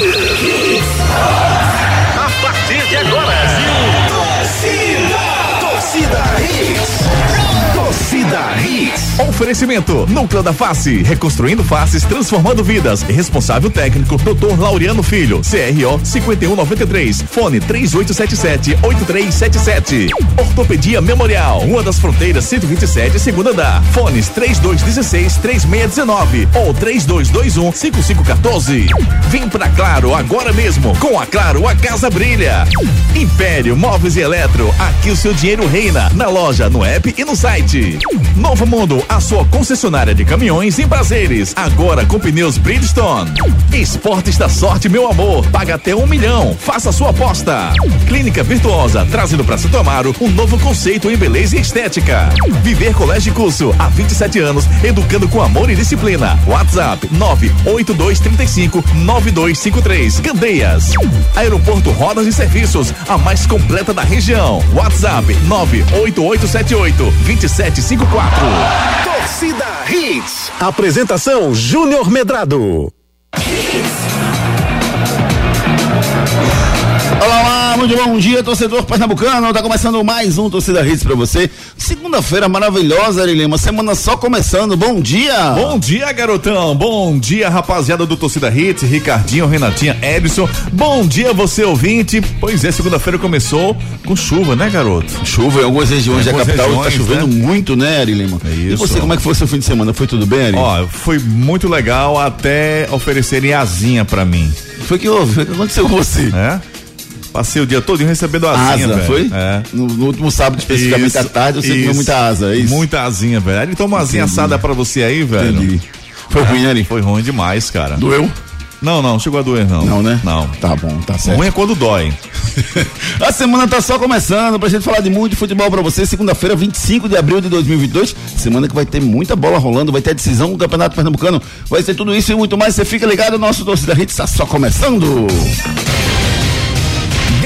Yeah. Oferecimento: Núcleo da Face, reconstruindo faces, transformando vidas. Responsável técnico: Dr. Laureano Filho, CRO 5193, fone 3877-8377. Ortopedia Memorial, Rua das Fronteiras 127, segunda andar. Fones 3216-3619 ou 3221-5514. Vem pra Claro agora mesmo. Com a Claro, a casa brilha. Império Móveis e Eletro, aqui o seu dinheiro reina. Na loja, no app e no site. Novo Mundo, a sua concessionária de caminhões em prazeres. Agora com pneus Bridgestone. Esportes da sorte, meu amor. Paga até um milhão. Faça sua aposta. Clínica Virtuosa, trazendo para Santo Amaro um novo conceito em beleza e estética. Viver Colégio e Curso, há 27 anos, educando com amor e disciplina. WhatsApp 98235 9253. Candeias. Aeroporto Rodas e Serviços, a mais completa da região. WhatsApp 98878 2754. Torcida Hits. Apresentação Júnior Medrado. Olá, olá, muito bom dia, torcedor pernambucano. Tá começando mais um Torcida Hits pra você. Segunda-feira maravilhosa, Ari Lima. Semana só começando. Bom dia. Bom dia, garotão. Bom dia, rapaziada do Torcida Hits, Ricardinho, Renatinha, Edson. Bom dia, você ouvinte. Pois é, segunda-feira começou com chuva, né, garoto? Chuva em algumas regiões Em da capital regiões, tá chovendo né? muito, né, Ari Lima? É E isso. você, como é que foi seu fim de semana? Foi tudo bem, Ari? Ó, foi muito legal até oferecerem asinha pra mim, Foi que houve? Foi que aconteceu com você? né? Passei o dia todo recebendo asinha, Asa, velho. foi? É. No, no último sábado, especificamente Isso, à tarde, você comeu isso. muita asa, é isso? Muita asinha, velho. Aí Ele toma uma asinha assada pra você aí, velho. Entendi. Foi ruim, Ari? Foi ruim demais, cara. Doeu? Não, não, chegou a doer, não. Não, né? Não. Tá bom, tá certo. Ruim é quando dói. A semana tá só começando pra gente falar de muito futebol pra você. Segunda-feira, 25 de abril de 2022. Semana que vai ter muita bola rolando, vai ter a decisão do Campeonato Pernambucano. Vai ter tudo isso e muito mais. Você fica ligado, nosso torcida Hits tá só começando.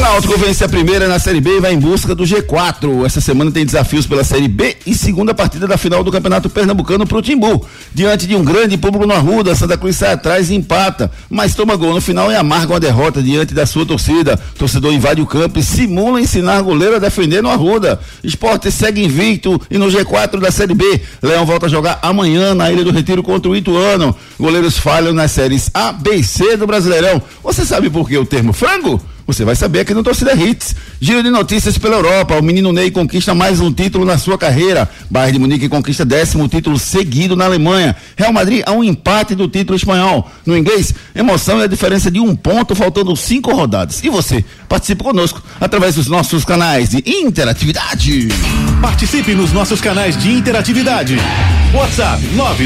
Náutico vence a primeira na Série B e vai em busca do G4. Essa semana tem desafios pela Série B e segunda partida da final do Campeonato Pernambucano pro Timbu. Diante de um grande público no Arruda, Santa Cruz sai atrás e empata, mas toma gol no final e amarga uma derrota diante da sua torcida. Torcedor invade o campo e simula ensinar goleiro a defender no Arruda. Esporte segue invicto e no G4 da Série B. Leão volta a jogar amanhã na Ilha do Retiro contra o Ituano. Goleiros falham nas séries A, B e C do Brasileirão. Você sabe por que o termo frango? Você vai saber aqui no Torcida Hits. Giro de notícias pela Europa. O menino Ney conquista mais um título na sua carreira. Bayern de Munique conquista décimo título seguido na Alemanha. Real Madrid a um empate do título espanhol. No inglês, emoção é a diferença de um ponto faltando cinco rodadas. E você? Participe conosco através dos nossos canais de interatividade. Participe nos nossos canais de interatividade. WhatsApp 992998541.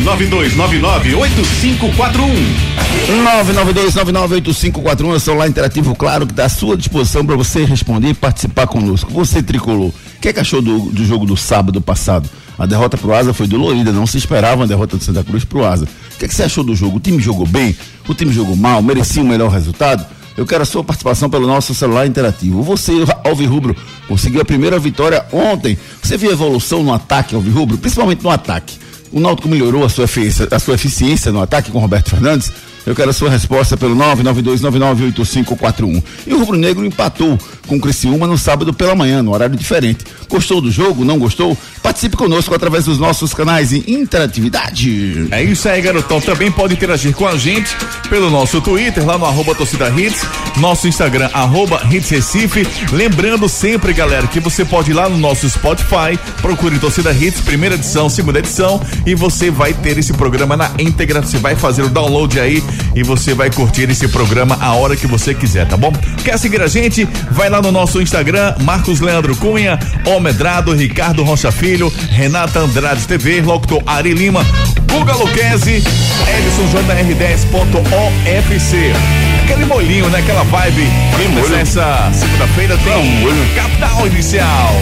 992998541 é o celular interativo, claro, que está à sua disposição para você responder e participar conosco. Você tricolor, o que, é que achou do, do jogo do sábado passado? A derrota pro Asa foi dolorida, não se esperava uma derrota do Santa Cruz pro Asa. O que, é que você achou do jogo? O time jogou bem? O time jogou mal? Merecia um melhor resultado? Eu quero a sua participação pelo nosso celular interativo. Você, Alvirrubro, conseguiu a primeira vitória ontem. Você viu evolução no ataque, Alvirrubro? Principalmente no ataque. O Náutico melhorou a sua, a sua eficiência no ataque com Roberto Fernandes? Eu quero a sua resposta pelo 992998541. E o Rubro Negro empatou com o Criciúma no sábado pela manhã, no horário diferente. Gostou do jogo? Não gostou? Participe conosco através dos nossos canais de interatividade. É isso aí, garotão. Também pode interagir com a gente pelo nosso Twitter, lá no arroba torcida hits, nosso Instagram, arroba hits Recife. Lembrando sempre, galera, que você pode ir lá no nosso Spotify, procure Torcida Hits, primeira edição, segunda edição, e você vai ter esse programa na íntegra. Você vai fazer o download aí e você vai curtir esse programa a hora que você quiser, tá bom? Quer seguir a gente? Vai lá no nosso Instagram, Marcos Leandro Cunha, Omedrado, Ricardo Rocha Filho, Renata Andrade TV, Locutor Ari Lima, Guga Luquezzi, Edson JR10.ofc. Aquele molhinho, né? Aquela vibe. Molho? Essa segunda-feira tem capital inicial.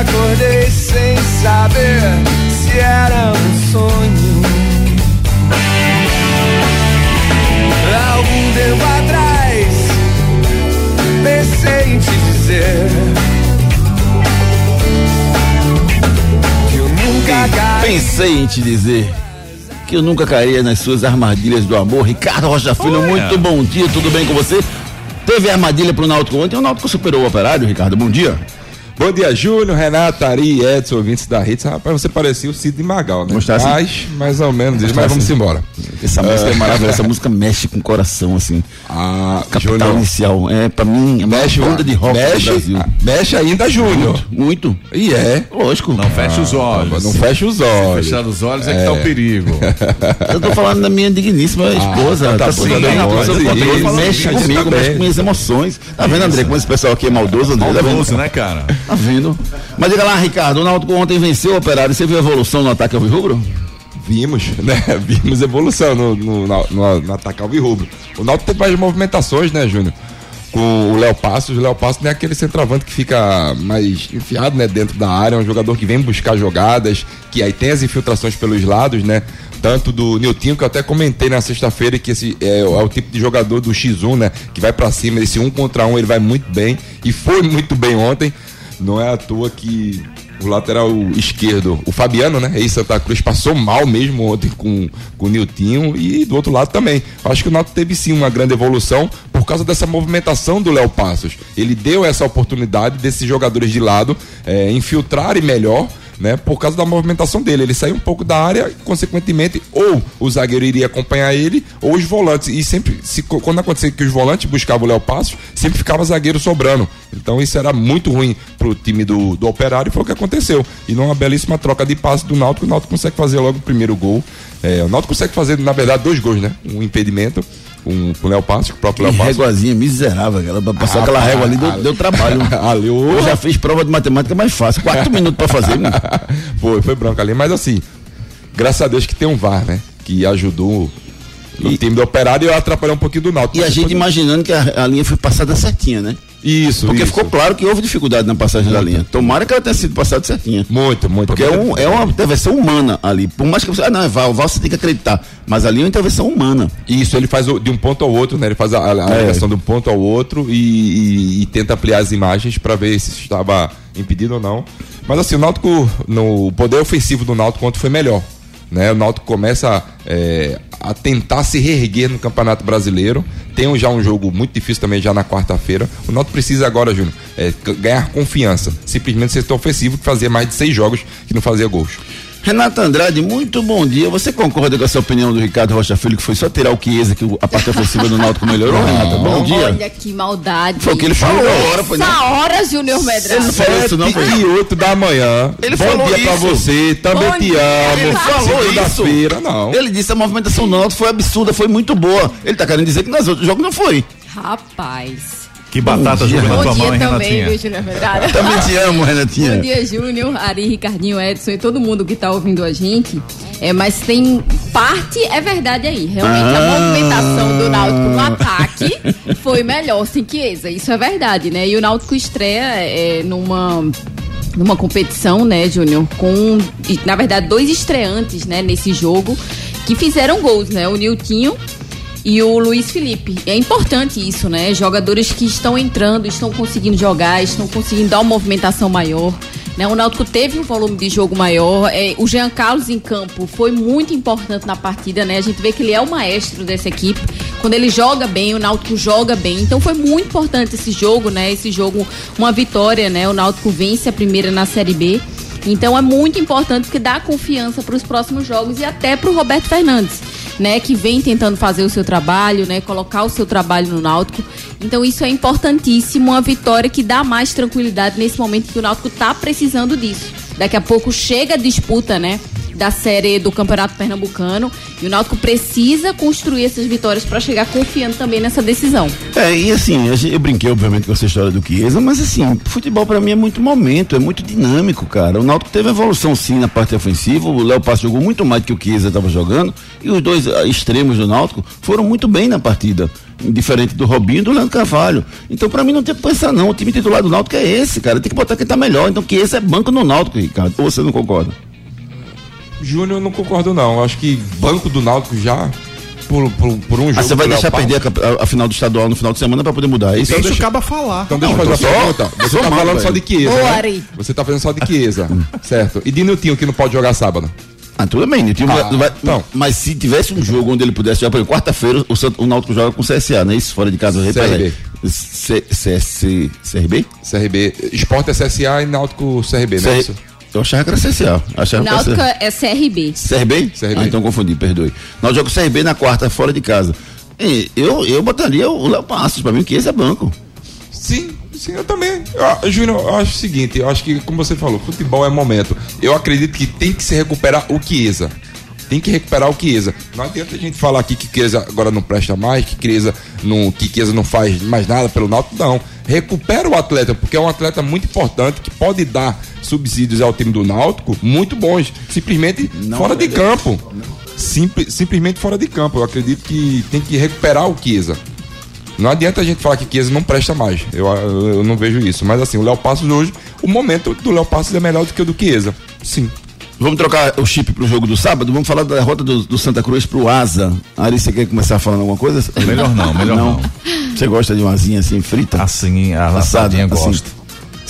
acordei sem saber se era um sonho. Há algum tempo atrás, pensei em te dizer. que eu nunca caí. Pensei em te dizer que eu nunca caía nas suas armadilhas do amor. Ricardo Rocha Filho, Olha. muito bom dia, tudo bem com você? Teve armadilha pro Náutico ontem, o Náutico superou o operário, Ricardo, bom dia. Bom dia, Júnior, Renato, Ari, Edson, ouvintes da Hits. Rapaz, você parecia o Cid Magal, né? Gostar assim? Mas, mais ou menos, mas vamos embora. Essa música é maravilhosa, essa música mexe com o coração, assim. Ah, Capital Júnior, Inicial, é pra mim, é mexe, banda de rock mexe, do Brasil. ah, mexe ainda, Júnior. Muito, E é. lógico. Não fecha os olhos. Não fecha os olhos. Fechar os olhos é que tá o perigo. Eu tô falando da minha digníssima esposa. tá tá tá rapaz, sim, mexe sim, a gente comigo, mexe com minhas emoções. Tá vendo, André, como esse pessoal aqui é maldoso, André? Tá Maldoso, né, cara? Tá vendo? Mas diga lá, Ricardo, o Náutico ontem venceu o operário. Você viu a evolução no ataque ao rubro? Vimos, né? Vimos evolução no, no, no, no, ataque alvirrubro. O Náutico teve mais movimentações, né, Júnior? Com o Léo Passos. O Léo Passos não é aquele centroavante que fica mais enfiado, né, dentro da área. É um jogador que vem buscar jogadas, que aí tem as infiltrações pelos lados, né? Tanto do Niltinho, que eu até comentei na sexta-feira que esse é, é o tipo de jogador do X1, né? Que vai pra cima, esse um contra um, ele vai muito bem. E foi muito bem ontem. Não é à toa que o lateral esquerdo, o Fabiano, né? Ex Santa Cruz, passou mal mesmo ontem com, com o Niltinho e do outro lado também. Acho que o Náutico teve sim uma grande evolução por causa dessa movimentação do Léo Passos. Ele deu essa oportunidade desses jogadores de lado eh, infiltrarem melhor. Né, por causa da movimentação dele, ele saiu um pouco da área, consequentemente, ou o zagueiro iria acompanhar ele, ou os volantes. E sempre, se, quando acontecia que os volantes buscavam o Léo Passos, sempre ficava zagueiro sobrando. Então isso era muito ruim pro time do, do Operário e foi o que aconteceu. E numa belíssima troca de passe do Náutico, o Náutico consegue fazer logo o primeiro gol. É, o Náutico consegue fazer, na verdade, dois gols, né? Um impedimento com, com o próprio Passos. réguazinha miserável. Aquela, pra passar Ah, aquela régua ali deu, deu trabalho. Ali, ô. Eu já fiz prova de matemática mais fácil. Quatro minutos pra fazer. foi, foi branco ali. Mas assim, graças a Deus que tem um VAR, né? Que ajudou o time do Operário e atrapalhou um pouquinho do Náutico. E a gente depois- imaginando que a, a linha foi passada certinha, né? Isso, Porque isso. ficou claro que houve dificuldade na passagem da linha. Tomara que ela tenha sido passada certinha. Muito, muito. Porque é, um, é uma intervenção humana ali. Por mais que você. Ah, não, é Val, Val você tem que acreditar. Mas ali é uma intervenção humana. Isso, ele faz de um ponto ao outro, né? Ele faz a, a, a É. ligação de um ponto ao outro e, e- e tenta ampliar as imagens para ver se estava impedido ou não. Mas assim, o Náutico, no poder ofensivo do Náutico ontem foi melhor. Né? O Náutico começa é, a tentar se reerguer no Campeonato Brasileiro. Tem já um jogo muito difícil também já na quarta-feira. O Náutico precisa agora, Júnior, é, ganhar confiança. Simplesmente ser ofensivo que fazia mais de seis jogos que não fazia gols. Renato Andrade, muito bom dia. Você concorda com essa opinião do Ricardo Rocha Filho, que foi só tirar o Chiesa, que a parte ofensiva do Náutico melhorou, Renato? Bom dia. Olha que maldade. Foi o que ele falou agora, foi Essa não? hora, Júnior Medrado. Ele não falou isso, não, foi? e 8 da manhã. Ele Bom falou dia pra isso. você, também Bom te dia. amo. Ele falou Segunda-feira, não. Ele disse que a movimentação do Náutico foi absurda, foi muito boa. Ele tá querendo dizer que nas outros jogos não foi. Rapaz. Que batata jogando na tua Bom mão, dia hein, também, Renatinha? viu? Também te amo, Renatinha. Bom dia, Júnior, Ari, Ricardinho, Edson e todo mundo que tá ouvindo a gente. É, mas tem parte, é verdade aí. Realmente Ah. a movimentação do Náutico no ataque foi melhor sem Chiesa. Isso é verdade, né? E o Náutico estreia é, numa numa competição, né, Júnior, com na verdade dois estreantes, né, nesse jogo que fizeram gols, né? O Niltinho e o Luiz Felipe. É importante isso, né? Jogadores que estão entrando, estão conseguindo jogar, estão conseguindo dar uma movimentação maior. Né? O Náutico teve um volume de jogo maior. É, o Jean Carlos em campo foi muito importante na partida, né? A gente vê que ele é o maestro dessa equipe. Quando ele joga bem, o Náutico joga bem. Então foi muito importante esse jogo, né? Esse jogo, uma vitória, né? O Náutico vence a primeira na Série B. Então é muito importante porque dá confiança para os próximos jogos e até para o Roberto Fernandes, né, que vem tentando fazer o seu trabalho, né, colocar o seu trabalho no Náutico. Então isso é importantíssimo, uma vitória que dá mais tranquilidade nesse momento que o Náutico está precisando disso. Daqui a pouco chega a disputa, né, da série do Campeonato Pernambucano e o Náutico precisa construir essas vitórias para chegar confiando também nessa decisão. É, e assim, eu brinquei obviamente com essa história do Chiesa, mas assim, futebol pra mim é muito momento, é muito dinâmico, cara. O Náutico teve evolução sim na parte ofensiva, o Léo Passo jogou muito mais do que o Chiesa estava jogando, e os dois ah, extremos do Náutico foram muito bem na partida. Diferente do Robinho e do Leandro Carvalho. Então, pra mim, não tem que pensar, não. O time titular do Náutico é esse, cara. Tem que botar quem tá melhor. Então, que esse é banco no Náutico, Ricardo. Ou você não concorda? Júnior, eu não concordo, não. Acho que banco do Náutico já. Por, por, por um jogo. Ah, você vai deixar perder a, a- a final do estadual no final de semana pra poder mudar é isso? Deixa deixa- o caba falar. Então deixa eu Não, fazer eu uma pergunta. Você tá falando só de. Chiesa, né? Você tá falando só de Chiesa, certo? E de Niltinho que não pode jogar sábado? Ah, tudo bem? Time Ah, vai- vai- não. Mas se tivesse um jogo onde ele pudesse jogar, por exemplo, quarta-feira o, Sant- o Náutico joga com o CSA, não é isso? Fora de casa, CRB. C- CSC CRB? CRB. Esporte é CSA e Náutico CRB, né? Eu achava que era CSA. Achava que era é CRB. CRB? CRB. Ah, então confundi, perdoe. Nós jogamos CRB na quarta, fora de casa. E eu, eu botaria o Léo Passos, pra mim, que esse é banco. Sim, sim, eu também. Eu, Júnior, eu acho o seguinte, eu acho que, como você falou, futebol é momento. Eu acredito que tem que se recuperar o Chiesa. Tem que recuperar o Chiesa. Não adianta a gente falar aqui que Chiesa agora não presta mais, que Chiesa não, que Chiesa não faz mais nada pelo Náutico. Não. Recupera o atleta, porque é um atleta muito importante que pode dar subsídios ao time do Náutico muito bons. Simplesmente Não fora de campo. Simple- simplesmente fora de campo. Eu acredito que tem que recuperar o Chiesa. Não adianta a gente falar que Chiesa não presta mais. Eu, eu, eu não vejo isso. Mas assim, o Léo Passos hoje, o momento do Léo Passos é melhor do que o do Chiesa. Sim. Vamos trocar o chip pro jogo do sábado? Vamos falar da derrota do, do Santa Cruz pro Asa. Ari, você quer começar falando alguma coisa? Melhor não, melhor não. Você gosta de uma asinha assim, frita? Assim, a assadinha assim.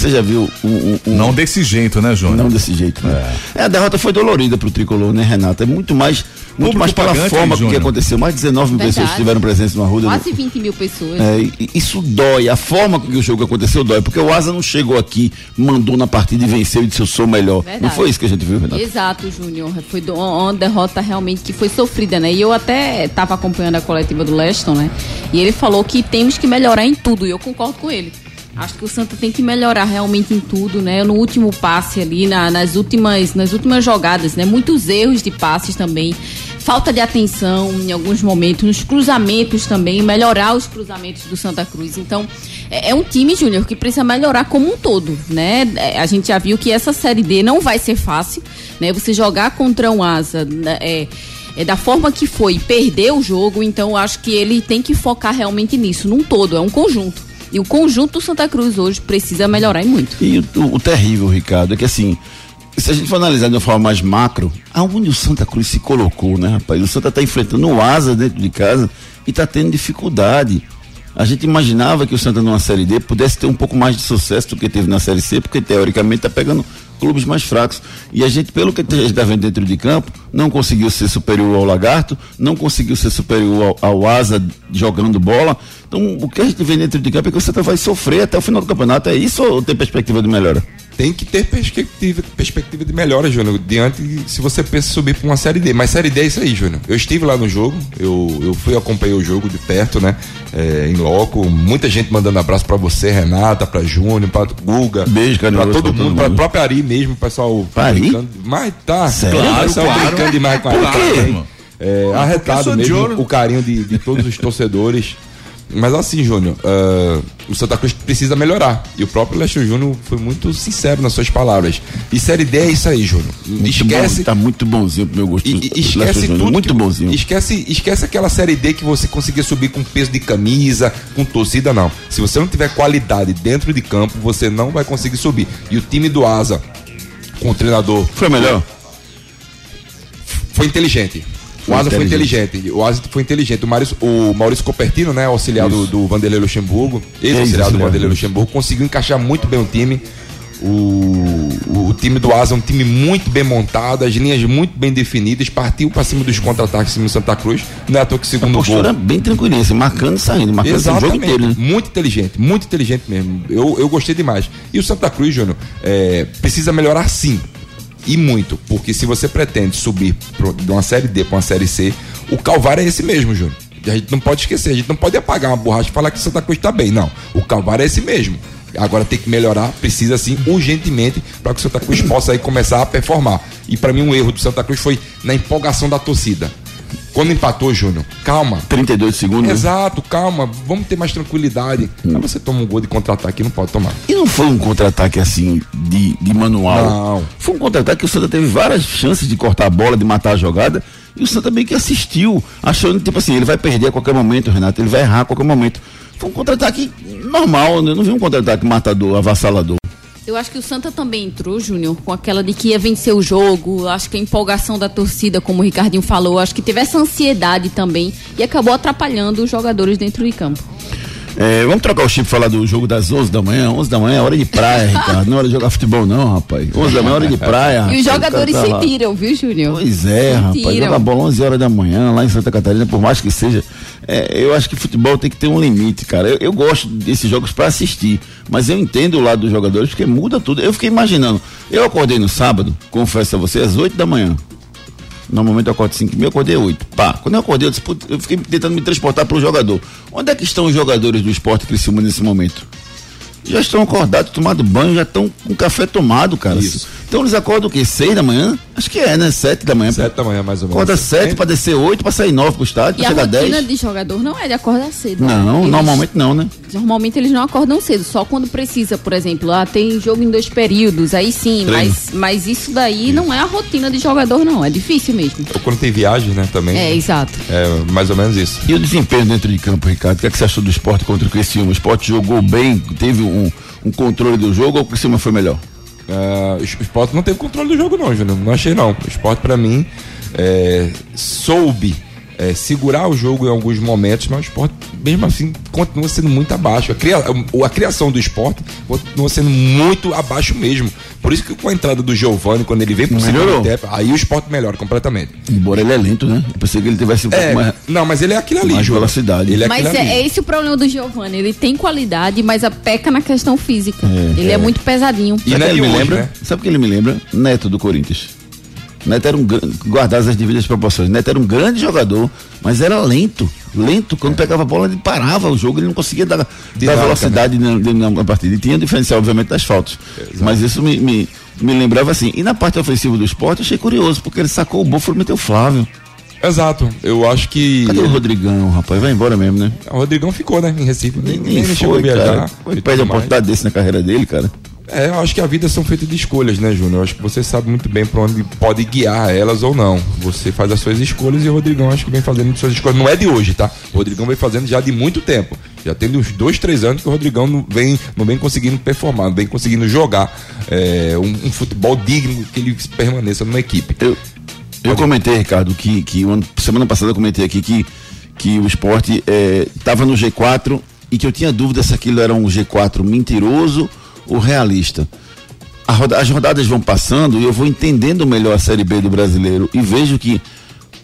Você já viu um, um- um- Não desse jeito, né, Júnior? Não desse jeito, né? É. a derrota foi dolorida pro tricolor, né, Renata? É muito mais, muito Público mais pela forma que aconteceu. Mais de 19 mil Verdade. pessoas tiveram presença no Arruda. Quase 20 mil pessoas. É, isso dói, a forma com que o jogo aconteceu dói, porque o Asa não chegou aqui, mandou na partida e venceu e disse eu sou melhor. Verdade. Não foi isso que a gente viu, Renato? Exato, Júnior. Foi uma derrota realmente que foi sofrida, né? E eu até estava acompanhando a coletiva do Leston, né? E ele falou que temos que melhorar em tudo, e eu concordo com ele. Acho que o Santa tem que melhorar realmente em tudo, né? No último passe ali, na- nas, últimas, nas últimas jogadas, né? Muitos erros de passes também. Falta de atenção em alguns momentos, nos cruzamentos também, melhorar os cruzamentos do Santa Cruz. Então, é, é um time, Júnior, que precisa melhorar como um todo, né? É, A gente já viu que essa Série D não vai ser fácil, né? Você jogar contra um asa, né, é, é da forma que foi, perder o jogo, então acho que ele tem que focar realmente nisso, num todo, é um conjunto. E o conjunto do Santa Cruz hoje precisa melhorar e muito. E o, o- terrível, Ricardo, é que assim, se a gente for analisar de uma forma mais macro, aonde o Santa Cruz se colocou, né, rapaz? O Santa está enfrentando o Asa dentro de casa e está tendo dificuldade. A gente imaginava que o Santa numa Série D pudesse ter um pouco mais de sucesso do que teve na Série C, porque teoricamente está pegando clubes mais fracos. E a gente, pelo que a gente está vendo dentro de campo, não conseguiu ser superior ao Lagarto, não conseguiu ser superior ao, ao Asa jogando bola. Então, o que a gente vê dentro de campo é que Santa vai sofrer até o final do campeonato. É isso ou tem perspectiva de melhora? Tem que ter perspectiva, perspectiva de melhora, Júnior, diante se você pensa subir para uma Série D. Mas Série D é isso aí, Júnior. Eu estive lá no jogo, eu, eu fui acompanhei o jogo de perto, né? É, em loco. Muita gente mandando abraço para você, Renata, para Júnior, para Guga. Beijo, Pra carinhoso todo pra todo mundo, pra mundo. própria Ari mesmo, pessoal. Pra Ari? Mas tá. Sério? Claro, pessoal claro. brincando demais com a Ari. também. É, arretado mesmo, ouro. o carinho de, de todos os torcedores. Mas assim, Júnior, ah, o Santa Cruz precisa melhorar. E o próprio Lester Júnior foi muito sincero nas suas palavras. E Série D é isso aí, Júnior. Esquece. bom, tá muito bonzinho pro meu gosto. E, e- esquece tudo. Muito que- bonzinho. Esquece, esquece aquela série D que você conseguia subir com peso de camisa, com torcida, não. Se você não tiver qualidade dentro de campo, você não vai conseguir subir. E o time do Asa, com o treinador, Foi melhor? foi inteligente. O Asa foi inteligente. O Asa foi inteligente. O Maurício, o Maurício Copertino, né, auxiliar do, do Vanderlei Luxemburgo, ex-auxiliar do. Vanderlei Luxemburgo, conseguiu encaixar muito bem o time. O, o time do Asa é um time muito bem montado, as linhas muito bem definidas, partiu para cima dos contra-ataques em cima do Santa Cruz. Não é à toa que A segundo gol. postura bem tranquilinha, assim, marcando e saindo, marcando o jogo Exatamente. inteiro, né? Muito inteligente, muito inteligente mesmo. Eu, eu gostei demais. E o Santa Cruz, Júnior, é, precisa melhorar sim. E muito. Porque se você pretende subir de uma série D para uma série C, o calvário é esse mesmo, Júnior. A gente não pode esquecer, a gente não pode apagar uma borracha e falar que Santa Cruz está bem. Não. O calvário é esse mesmo. Agora tem que melhorar, precisa sim, urgentemente, para que o Santa Cruz possa aí começar a performar. E para mim, um erro do Santa Cruz foi na empolgação da torcida. Quando empatou, Júnior, calma, 32 segundos. Exato, calma, vamos ter mais tranquilidade. Aí você toma um gol de contra-ataque, não pode tomar. E não foi um contra-ataque assim, de, de manual. Não. Foi um contra-ataque que o Santa teve várias chances de cortar a bola, de matar a jogada. E o Santa meio que assistiu, achando, tipo assim, ele vai perder a qualquer momento, Renato, ele vai errar a qualquer momento. Foi um contra-ataque normal, né? eu não vi um contra-ataque matador, avassalador. Eu acho que o Santa também entrou, Júnior, com aquela de que ia vencer o jogo. Acho que a empolgação da torcida, como o Ricardinho falou, acho que teve essa ansiedade também e acabou atrapalhando os jogadores dentro de campo. É, vamos trocar o chip e falar do jogo das 11 da manhã. 11 da manhã é hora de praia, Ricardo. Não é hora de jogar futebol, não, rapaz. 11 da manhã é hora de praia. E os rapaz. jogadores tá sentiram, viu, Júnior? Pois é, rapaz. Sentiram. Jogar bola 11 horas da manhã lá em Santa Catarina, por mais que seja. é, eu acho que futebol tem que ter um limite, cara. Eu, eu gosto desses jogos pra assistir, mas eu entendo o lado dos jogadores porque muda tudo. Eu fiquei imaginando. Eu acordei no sábado, confesso a você, às 8 da manhã. Normalmente eu acordo 5 e eu acordei 8. Pá, quando eu acordei, eu, disse, eu fiquei tentando me transportar pro jogador. Onde é que estão os jogadores do esporte Criciúma nesse momento? Já estão acordados, tomado banho, já estão com café tomado, cara. Isso. Então eles acordam o quê? Seis da manhã? Acho que é, né? Sete da manhã. Sete da manhã, mais ou menos. Acorda sete É, pra descer oito, pra sair nove pro estádio, E pra a chegar rotina dez. de jogador não é de acordar cedo. Não, Eles- normalmente não, né? Normalmente eles não acordam cedo, só quando precisa, por exemplo. Ah, tem jogo em dois períodos, aí sim, Treino. mas, mas isso daí não é a rotina de jogador, não. É difícil mesmo. Ou quando tem viagem, né, também. É, exato. É, mais ou menos isso. E o desempenho dentro de campo, Ricardo? O que, é que você achou do esporte contra o Criciúma? O esporte jogou bem, teve um, um controle do jogo ou o Criciúma foi melhor? Ah, o esporte não teve controle do jogo, não, Júnior. Não achei, não. O esporte, pra mim, é, soube é, segurar o jogo em alguns momentos, mas o esporte, mesmo assim, continua sendo muito abaixo. A, cria- a criação do esporte continua sendo muito abaixo mesmo. Por isso que com a entrada do Giovani, quando ele vem pro Melhorou. segundo tempo, aí o esporte melhora completamente. Embora ele é lento, né? Eu pensei que ele tivesse um É, pouco mais. não, mas ele é aquilo ali, mais velocidade. Ele é Mas é, ali. é esse o problema do Giovanni. Ele tem qualidade, mas a peca na questão física. ele é. muito pesadinho. E é de ele me lembra? né? Sabe o que ele me lembra? Neto do Corinthians. Neto era um grande, guardadas as devidas proporções. Neto era um grande jogador, mas era lento. Lento, quando pegava a bola, ele parava o jogo, ele não conseguia dar, dar velocidade na, na- na partida. E tinha diferencial, obviamente, das faltas. Mas isso me, me, me lembrava assim. E na parte ofensiva do esporte, eu achei curioso, porque ele sacou o Búfalo e meteu o Flávio. Exato. Eu acho que. Cadê o Rodrigão, rapaz? Vai embora mesmo, né? O Rodrigão ficou, né? Em Recife. Nem, Nem, nem chegou a foi, viajar. cara. Foi e perde a oportunidade desse na carreira dele, cara. É, eu acho que a vida são feitas de escolhas, né, Júnior? Eu acho que você sabe muito bem pra onde pode guiar elas ou não. Você faz as suas escolhas e o Rodrigão acho que vem fazendo suas escolhas. Não é de hoje, tá? O Rodrigão vem fazendo já de muito tempo. Já tem uns dois, três anos que o Rodrigão não vem, não vem conseguindo performar, não vem conseguindo jogar é, um, um futebol digno que ele permaneça numa equipe. Eu, eu comentei, Ricardo, que, que semana passada eu comentei aqui que, que o esporte estava no G4 e que eu tinha dúvida se aquilo era um G4 mentiroso ou realista. Roda- as rodadas vão passando e eu vou entendendo melhor a Série B do brasileiro e vejo que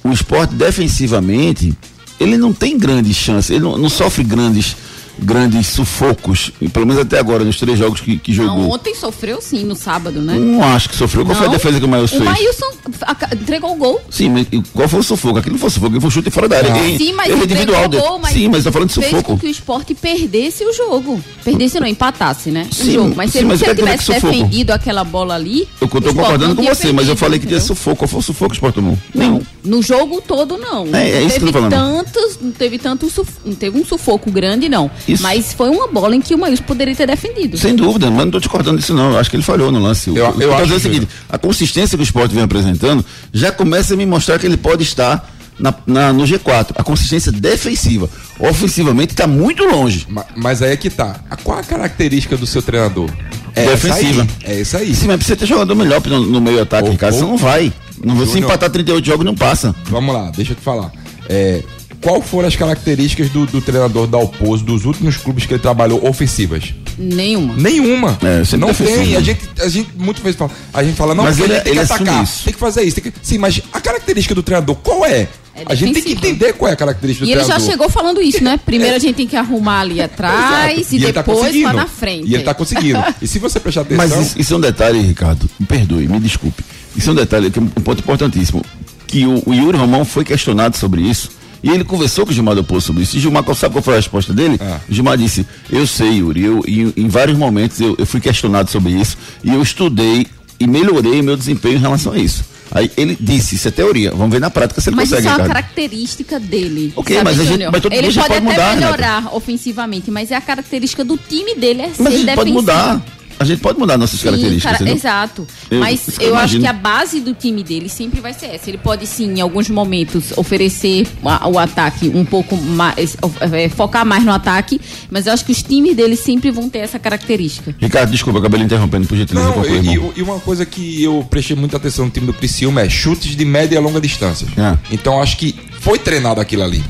o esporte defensivamente ele não tem grandes chances, ele não, não sofre grandes grandes sufocos, pelo menos até agora, nos três jogos que, que Não, jogou. ontem sofreu sim, no sábado, né? Não acho que sofreu. Qual foi a Não. defesa que o Maílson O fez? Maílson aca- entregou o gol. Sim, mas qual foi o sufoco? Aquilo não foi sufoco, aquilo foi chute fora da área. Sim, mas ele é individual o dele. gol, mas Sim, mas tô falando de fez sufoco. com que o esporte perdesse o jogo. Perdesse não, empatasse, né? Sim, o jogo. Mas se sim, ele, mas se o ele tivesse defendido aquela bola ali. Eu tô o concordando não com você, mas eu perdido, falei que tinha sufoco. Qual foi o sufoco o Sport tomou? Não, no jogo todo não. É, é não isso que teve eu tô falando. tantos, não teve tanto não teve um sufoco grande não. Isso. Mas foi uma bola em que o Maílson poderia ter defendido. Sem dúvida, mas não tô te cortando disso não. Eu acho que ele falhou no lance. O- Eu- que eu tô acho é o que- seguinte: a consistência que o esporte vem apresentando já começa a me mostrar que ele pode estar na, na- no G4. A consistência defensiva. Ofensivamente está muito longe. Ma- Mas aí é que tá. A- Qual a característica do seu treinador? Defensiva. Essa aí. É isso aí. Sim, mas precisa ter jogador melhor no, no meio ataque, Ricardo. ô, Você não vai. Não você Júnior. empatar 38 jogos não passa. Vamos lá, deixa eu te falar. É, qual foram as características do, do treinador Dalpozo dos últimos clubes que ele trabalhou ofensivas? Nenhuma. Nenhuma. É, sempre não defensivo. tem. A gente, a gente muitas vezes fala, a gente fala, não, Mas ele- a gente tem ele que atacar, isso. tem que fazer isso. Tem que... Sim, mas a característica do treinador, qual é? É a gente tem que entender qual é a característica do E ele já chegou falando isso, né? Primeiro a gente tem que arrumar ali atrás e, ele tá depois lá conseguindo. na frente. E ele tá conseguindo. E se você prestar atenção. Mas isso, isso é um detalhe, Ricardo. Me perdoe, me desculpe. Isso é um detalhe, que é um ponto importantíssimo. Que o, o Yuri Romão foi questionado sobre isso. E ele conversou com o Gilmar Dalpozo sobre isso. E Gilmar, sabe qual foi a resposta dele? Ah. O Gilmar disse: Eu sei, Yuri. Eu, em, em vários momentos eu, eu fui questionado sobre isso. E eu estudei e melhorei o meu desempenho em relação a isso. Aí ele disse: Isso é teoria. Vamos ver na prática se ele Mas isso consegue. é uma característica dele. Ok, sabe, mas a gente- Júnior? mas todo ele mundo pode, pode até mudar, Renata. melhorar ofensivamente, mas é a característica do time dele é ser Mas a gente pode defensivo. mudar. A gente pode mudar nossas Sim, características. cara, exato. Eu- Mas eu eu, acho que a base do time dele sempre vai ser essa. Ele pode sim, em alguns momentos, oferecer o ataque um pouco mais, é, focar mais no ataque, mas eu acho que os times dele sempre vão ter essa característica. Ricardo, desculpa, eu acabei interrompendo, por gentileza. Não, conclui, e, uma coisa que eu prestei muita atenção no time do Criciúma é chutes de média e longa distância. Ah. Então acho que foi treinado aquilo ali,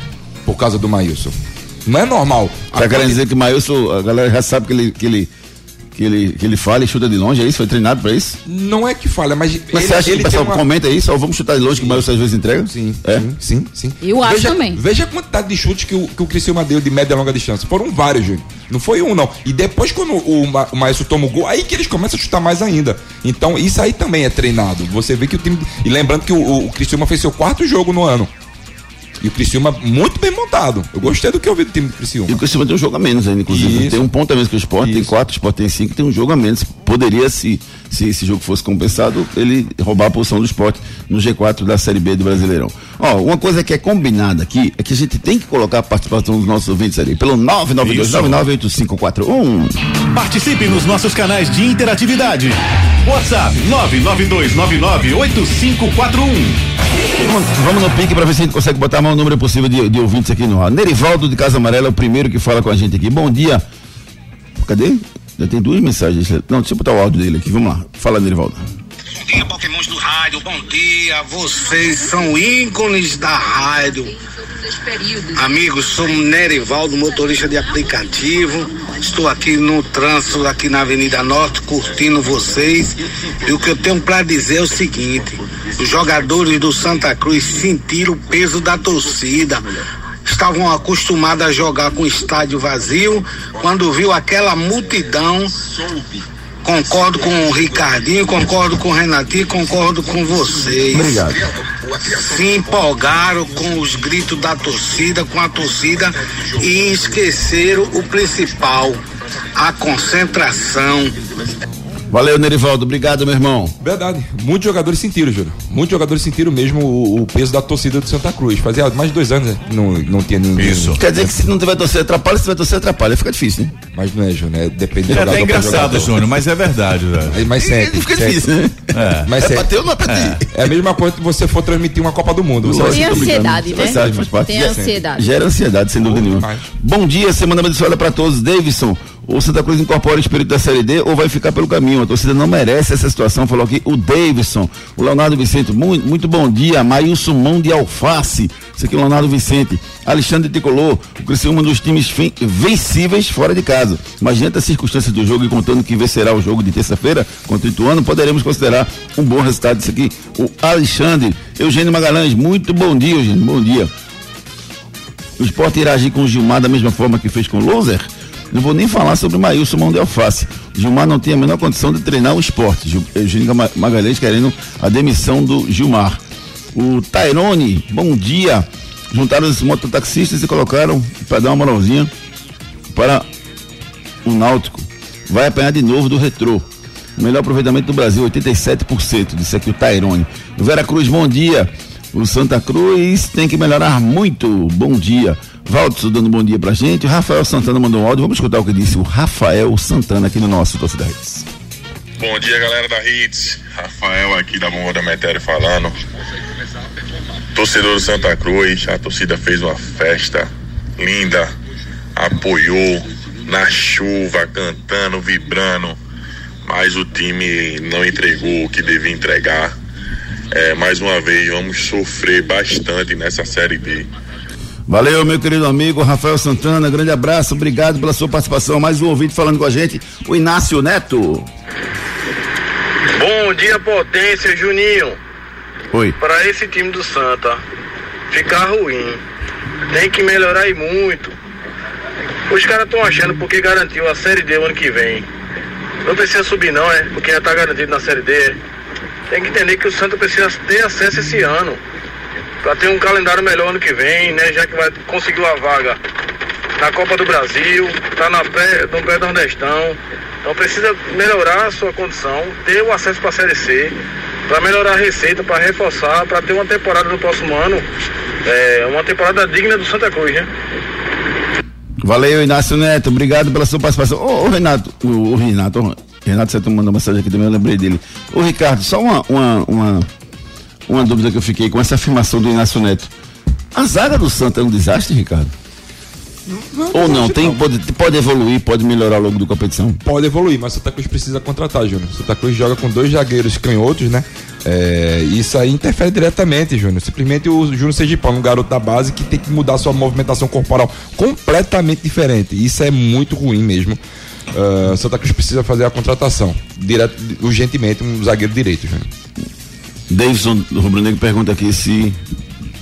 por causa do Maílson. Não é normal. Tá querendo dizer que o Maílson, a galera já sabe que ele, que ele, que ele, que ele fala e chuta de longe, é isso? Foi treinado pra isso? Não é que falha, mas. Mas você acha que o pessoal uma... comenta isso? Ou vamos chutar de longe que o Maílson às vezes entrega? Sim, É? sim, sim, sim. Eu acho veja, também. Veja a quantidade de chutes que o, que o Criciúma deu de média e longa distância. Foram vários, Júnior. Não foi um, não. E depois, quando o, Ma- o Maestro toma o gol, aí que eles começam a chutar mais ainda. Então, isso aí também é treinado. Você vê que o time. E lembrando que o, o, o Criciúma fez seu quarto jogo no ano. E o Criciúma muito bem montado. Eu gostei do que eu vi do time do Criciúma. E o Criciúma tem um jogo a menos ainda, inclusive. Isso. Tem um ponto a menos que o Sport, tem quatro, o Sport tem cinco, tem um jogo a menos. Poderia, se, se esse jogo fosse compensado, ele roubar a posição do Sport no G4 da Série B do Brasileirão. Ó, uma coisa que é combinada aqui é que a gente tem que colocar a participação dos nossos ouvintes ali, pelo 992998541. Participe nos nossos canais de interatividade. WhatsApp 992998541. Vamos, vamos no pique pra ver se a gente consegue botar o maior número possível de, de ouvintes aqui no ar. Nerivaldo de Casa Amarela é o primeiro que fala com a gente aqui. Bom dia. Cadê? Já tem duas mensagens. Não, deixa eu botar o áudio dele aqui. Vamos lá. Fala, Nerivaldo. Bom dia, Pokémons do rádio. Bom dia. Vocês são ícones da rádio. Amigos, sou Nerivaldo, motorista de aplicativo. Estou aqui no trânsito, aqui na Avenida Norte, curtindo vocês. E o que eu tenho para dizer é o seguinte: os jogadores do Santa Cruz sentiram o peso da torcida. Estavam acostumados a jogar com estádio vazio. Quando viu aquela multidão, Concordo com o Ricardinho, concordo com o Renatinho, concordo com vocês. Obrigado. Se empolgaram com os gritos da torcida, com a torcida e esqueceram o principal, a concentração. Valeu, Nerivaldo. Obrigado, meu irmão. Verdade. Muitos jogadores sentiram, Júlio. Muitos jogadores sentiram mesmo o, o peso da torcida do Santa Cruz. Fazia mais de dois anos né? que não, não tinha ninguém. Isso. Quer dizer que se não tiver torcida atrapalha, se tiver torcida atrapalha. Fica difícil, né? Mas não é, Júnior. É, depende É do até jogador pra engraçado. Júnior, mas é verdade, velho. Mas sempre. Fica sempre. difícil, né? Mas É sempre. bater ou não é bater? É a mesma coisa que você for transmitir uma Copa do Mundo. Você vai Tem ansiedade, né? Faz parte. Tem ansiedade. Gera ansiedade, sem dúvida nenhuma. Bom dia, semana abençoada para todos. Davidson, o Santa Cruz incorpora o espírito da Série D ou vai ficar pelo caminho? A torcida não merece essa situação, falou aqui o Davidson. O Leonardo Vicente, muito, muito bom dia. Maílson Mão de Alface. Isso aqui é o Leonardo Vicente. Alexandre Tricolor, o Criciúma é um dos times vencíveis fora de casa. Mas diante das circunstâncias do jogo e contando que vencerá o jogo de terça-feira contra o Ituano, poderemos considerar um bom resultado disso aqui. O Alexandre, Eugênio Magalhães, muito bom dia, Eugênio, bom dia. O esporte irá agir com o Gilmar da mesma forma que fez com o Loser? Não vou nem falar sobre o Maílson Mão de Alface. Gilmar não tem a menor condição de treinar o esporte. Eugênio Ma- Magalhães querendo a demissão do Gilmar. O Tairone, bom dia. Juntaram os mototaxistas e colocaram para dar uma moralzinha para o Náutico. Vai apanhar de novo do retrô. O melhor aproveitamento do Brasil, 87%. Disse aqui o Tairone. O Vera Cruz, bom dia. O Santa Cruz tem que melhorar muito. Bom dia. Valdo dando bom dia pra gente. O Rafael Santana mandou um áudio. Vamos escutar o que disse o Rafael Santana aqui no nosso Torcida Reis. Bom dia, galera da Hits. Rafael aqui da Bomba da Metério falando. Torcedor do Santa Cruz, a torcida fez uma festa linda, apoiou na chuva, cantando, vibrando, mas o time não entregou o que devia entregar. É, mais uma vez, vamos sofrer bastante nessa Série B. Valeu, meu querido amigo Rafael Santana. Grande abraço. Obrigado pela sua participação. Mais um ouvinte falando com a gente, o Inácio Neto. Bom dia, potência, Juninho. Oi. Para esse time do Santa ficar ruim, tem que melhorar e muito. Os caras estão achando porque garantiu a Série D ano que vem. Não precisa subir não, é? Porque já tá garantido na Série D. Tem que entender que o Santa precisa ter acesso esse ano. Pra ter um calendário melhor ano que vem, né? Já que vai conseguir uma vaga na Copa do Brasil, tá na pré, no pré-nordestão. Então precisa melhorar a sua condição, ter o acesso para a Série C, para melhorar a receita, para reforçar, para ter uma temporada no próximo ano, é, uma temporada digna do Santa Cruz, né? Valeu, Inácio Neto. Obrigado pela sua participação. Ô, ô, Renato, o, o Renato, o Renato você mandou uma mensagem aqui também, eu lembrei dele. Ô, Ricardo, só uma, uma, uma, uma dúvida que eu fiquei com essa afirmação do Inácio Neto. A zaga do Santa é um desastre, Ricardo? Ou não, tem, pode, pode evoluir, pode melhorar ao longo da competição. Pode evoluir, mas Santa Cruz precisa contratar, Júnior. Santa Cruz joga com dois zagueiros canhotos, né? É, isso aí interfere diretamente, Júnior. Simplesmente o Júnior Sergipano, um garoto da base que tem que mudar sua movimentação corporal completamente diferente. Isso é muito ruim mesmo. Uh, Santa Cruz precisa fazer a contratação direto, urgentemente um zagueiro direito, Júnior. Davidson do Rubro Negro pergunta aqui se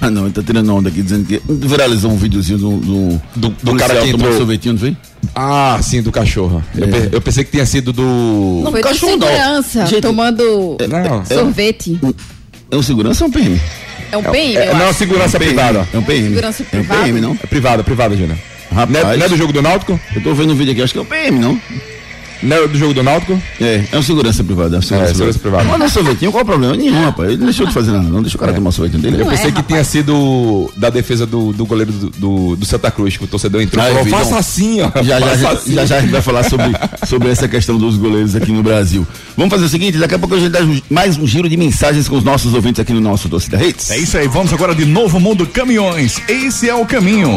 ah, não, ele tá tirando onda aqui, dizendo que viralizou um videozinho do, do, do, do cara que tomou sorvetinho, não foi? Ah, sim, do cachorro. É. Eu, pe- eu, pensei que tinha sido do. Não, foi cachorro, do segurança, não. Gente, tomando não, sorvete. É um segurança ou um PM? É um PM? É, é, não, segurança é um privada. É um PM. Segurança privada? É um PM, não? É privada, privada, Júnior. Rapaz, não, é, não é do jogo do Náutico? Eu tô vendo um vídeo aqui, acho que é o PM, não? Não do jogo do Náutico? É, é um segurança privada. É, um segurança, é, segurança privada. Mas não sorvetinho, qual o problema? Nenhum, rapaz. Ele não deixou de fazer nada, não. Deixa o cara é. tomar sorvetinho dele. Eu pensei é, que tinha sido da defesa do, do goleiro do, do, do, Santa Cruz, que o torcedor entrou ah, e falou, faça assim, ó. Já já, já, assim. já, já, a gente vai falar sobre, sobre essa questão dos goleiros aqui no Brasil. Vamos fazer o seguinte, daqui a pouco a gente dá mais um giro de mensagens com os nossos ouvintes aqui no nosso Torcida Hits. É isso aí, vamos agora de Novo Mundo Caminhões. Esse é o caminho.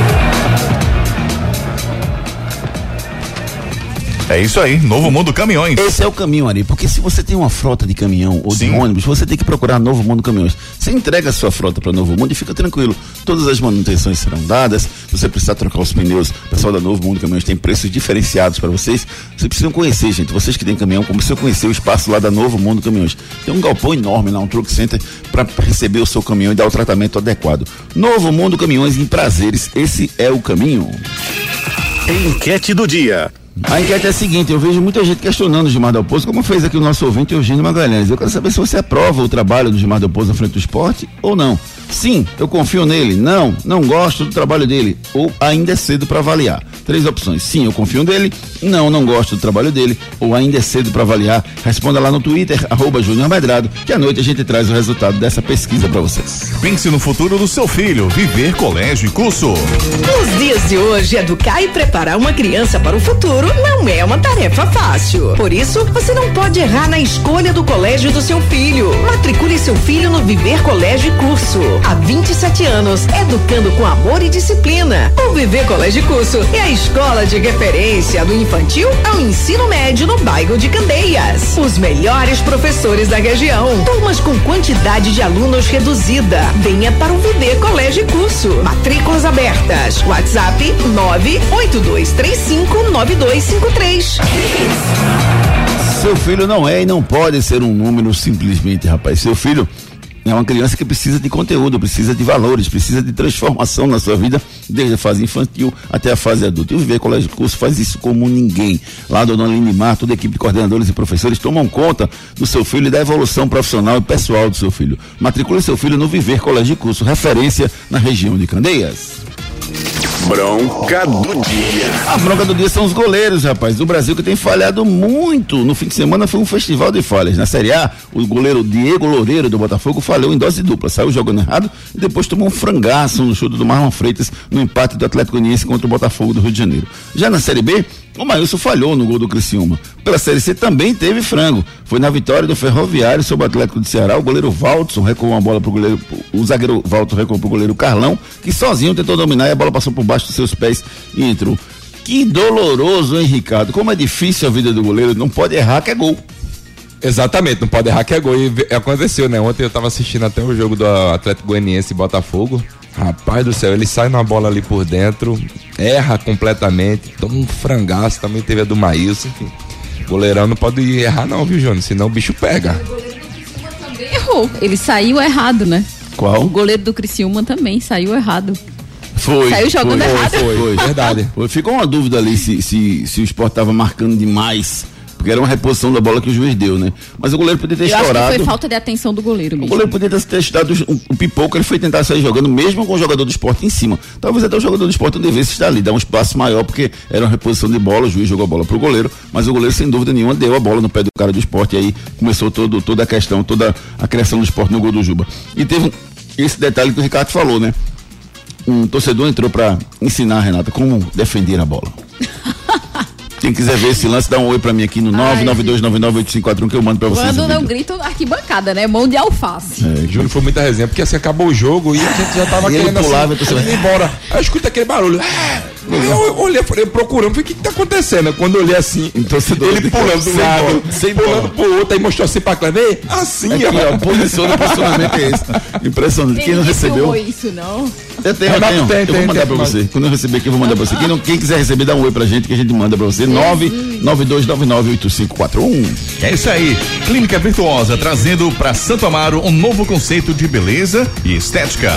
É isso aí, Novo Mundo Caminhões. Esse é o caminho, Ari, porque se você tem uma frota de caminhão ou Sim. de ônibus, você tem que procurar Novo Mundo Caminhões. Você entrega a sua frota para Novo Mundo e fica tranquilo. Todas as manutenções serão dadas. Se você precisar trocar os pneus, o pessoal da Novo Mundo Caminhões tem preços diferenciados para vocês. Vocês precisam conhecer, gente. Vocês que têm caminhão, como você conhecer o espaço lá da Novo Mundo Caminhões. Tem um galpão enorme lá, um truck center para receber o seu caminhão e dar o tratamento adequado. Novo Mundo Caminhões em prazeres. Esse é o caminho. Enquete do dia. A enquete é a seguinte, eu vejo muita gente questionando o Gilmar Del Pozo, como fez aqui o nosso ouvinte Eugênio Magalhães. Eu quero saber se você aprova o trabalho do Gilmar Del Pozo na frente do esporte ou não. Sim, eu confio nele. Não, não gosto do trabalho dele. Ou ainda é cedo para avaliar. Três opções. Sim, eu confio nele. Não, não gosto do trabalho dele. Ou ainda é cedo para avaliar. Responda lá no Twitter, arroba Júnior Medrado, que à noite a gente traz o resultado dessa pesquisa para vocês. Pense no futuro do seu filho. Viver colégio e curso. Nos dias de hoje, educar e preparar uma criança para o futuro não é uma tarefa fácil. Por isso, você não pode errar na escolha do colégio do seu filho. Matricule seu filho no Viver Colégio e Curso há 27 anos, educando com amor e disciplina. O Viver Colégio Curso é a escola de referência do infantil ao ensino médio no bairro de Candeias. Os melhores professores da região, turmas com quantidade de alunos reduzida. Venha para o Viver Colégio Curso. Matrículas abertas. WhatsApp 982359253. Seu filho não é e não pode ser um número simplesmente, rapaz. Seu filho é uma criança que precisa de conteúdo, precisa de valores, precisa de transformação na sua vida, desde a fase infantil até a fase adulta. E o Viver Colégio Curso faz isso como ninguém. Lá, Dona Aline Mar, toda a equipe de coordenadores e professores tomam conta do seu filho e da evolução profissional e pessoal do seu filho. Matricule seu filho no Viver Colégio Curso, referência na região de Candeias. Bronca do dia. A bronca do dia são os goleiros, rapaz. Do Brasil que tem falhado muito. No fim de semana foi um festival de falhas. Na Série A, o goleiro Diego Loureiro do Botafogo falhou em dose dupla. Saiu jogando errado e depois tomou um frangaço no chute do Marlon Freitas no empate do Atlético Uniense contra o Botafogo do Rio de Janeiro. Já na Série B, o Maílson falhou no gol do Criciúma. Pela Série C também teve frango. Foi na vitória do Ferroviário sobre o Atlético de Ceará. O goleiro Valtson recuou uma bola pro goleiro. O zagueiro Valtson recuou pro goleiro Carlão, que sozinho tentou dominar e a bola passou por baixo dos seus pés e entrou. Que doloroso, hein, Ricardo? Como é difícil a vida do goleiro, não pode errar que é gol. Exatamente, não pode errar que é gol. E aconteceu, né? Ontem eu tava assistindo até o jogo do Atlético Goianiense e Botafogo. Rapaz do céu, ele sai na bola ali por dentro, erra completamente, toma um frangaço, também teve a do Maílson, enfim. Goleirão não pode errar não, viu, Jônio? Senão o bicho pega. Errou, ele saiu errado, né? Qual? O goleiro do Criciúma também saiu errado. Foi. Saiu jogando foi, errado. Foi, foi, verdade. Foi. Ficou uma dúvida ali se, se, se o esporte estava marcando demais porque era uma reposição da bola que o juiz deu, né? Mas o goleiro podia ter Eu acho estourado. que foi falta de atenção do goleiro O mesmo. goleiro podia ter testado o, o pipoco, ele foi tentar sair jogando, mesmo com o jogador do esporte em cima. Talvez até o jogador do esporte não devesse estar ali, dar um espaço maior, porque era uma reposição de bola, o juiz jogou a bola pro goleiro, mas o goleiro, sem dúvida nenhuma, deu a bola no pé do cara do esporte, e aí começou todo, toda a questão, toda a criação do esporte no gol do Juba. E teve um- esse detalhe que o Ricardo falou, né? Um torcedor entrou para ensinar a Renata como defender a bola. Quem quiser ver esse lance, dá um oi pra mim aqui no 992998541 que eu mando pra vocês. Quando não grita arquibancada, né? Mão de alface. É, Júnior foi muita resenha, porque assim acabou o jogo e a gente já tava E querendo pulava, assim, então você ir embora. Aí eu escuto aquele barulho. Ah! Eu olhei, falei, procurando, falei, o que, que tá acontecendo? Quando eu olhei assim, ele pulando do sem lado, sem pulando pro outro, aí mostrou assim pra Cleber, "Ei, assim, Aqui, ó, posiciona, posicionamento é esse. Impressionante. Quem não recebeu. filmou isso, não? Eu tenho, eu Renato tenho. tem, eu vou mandar tem, pra mas- você. Quando eu receber aqui, eu vou mandar pra você. Quem, não, quem quiser receber, dá um oi pra gente que a gente manda pra você. 992998541. É isso aí. Clínica Virtuosa trazendo para Santo Amaro um novo conceito de beleza e estética.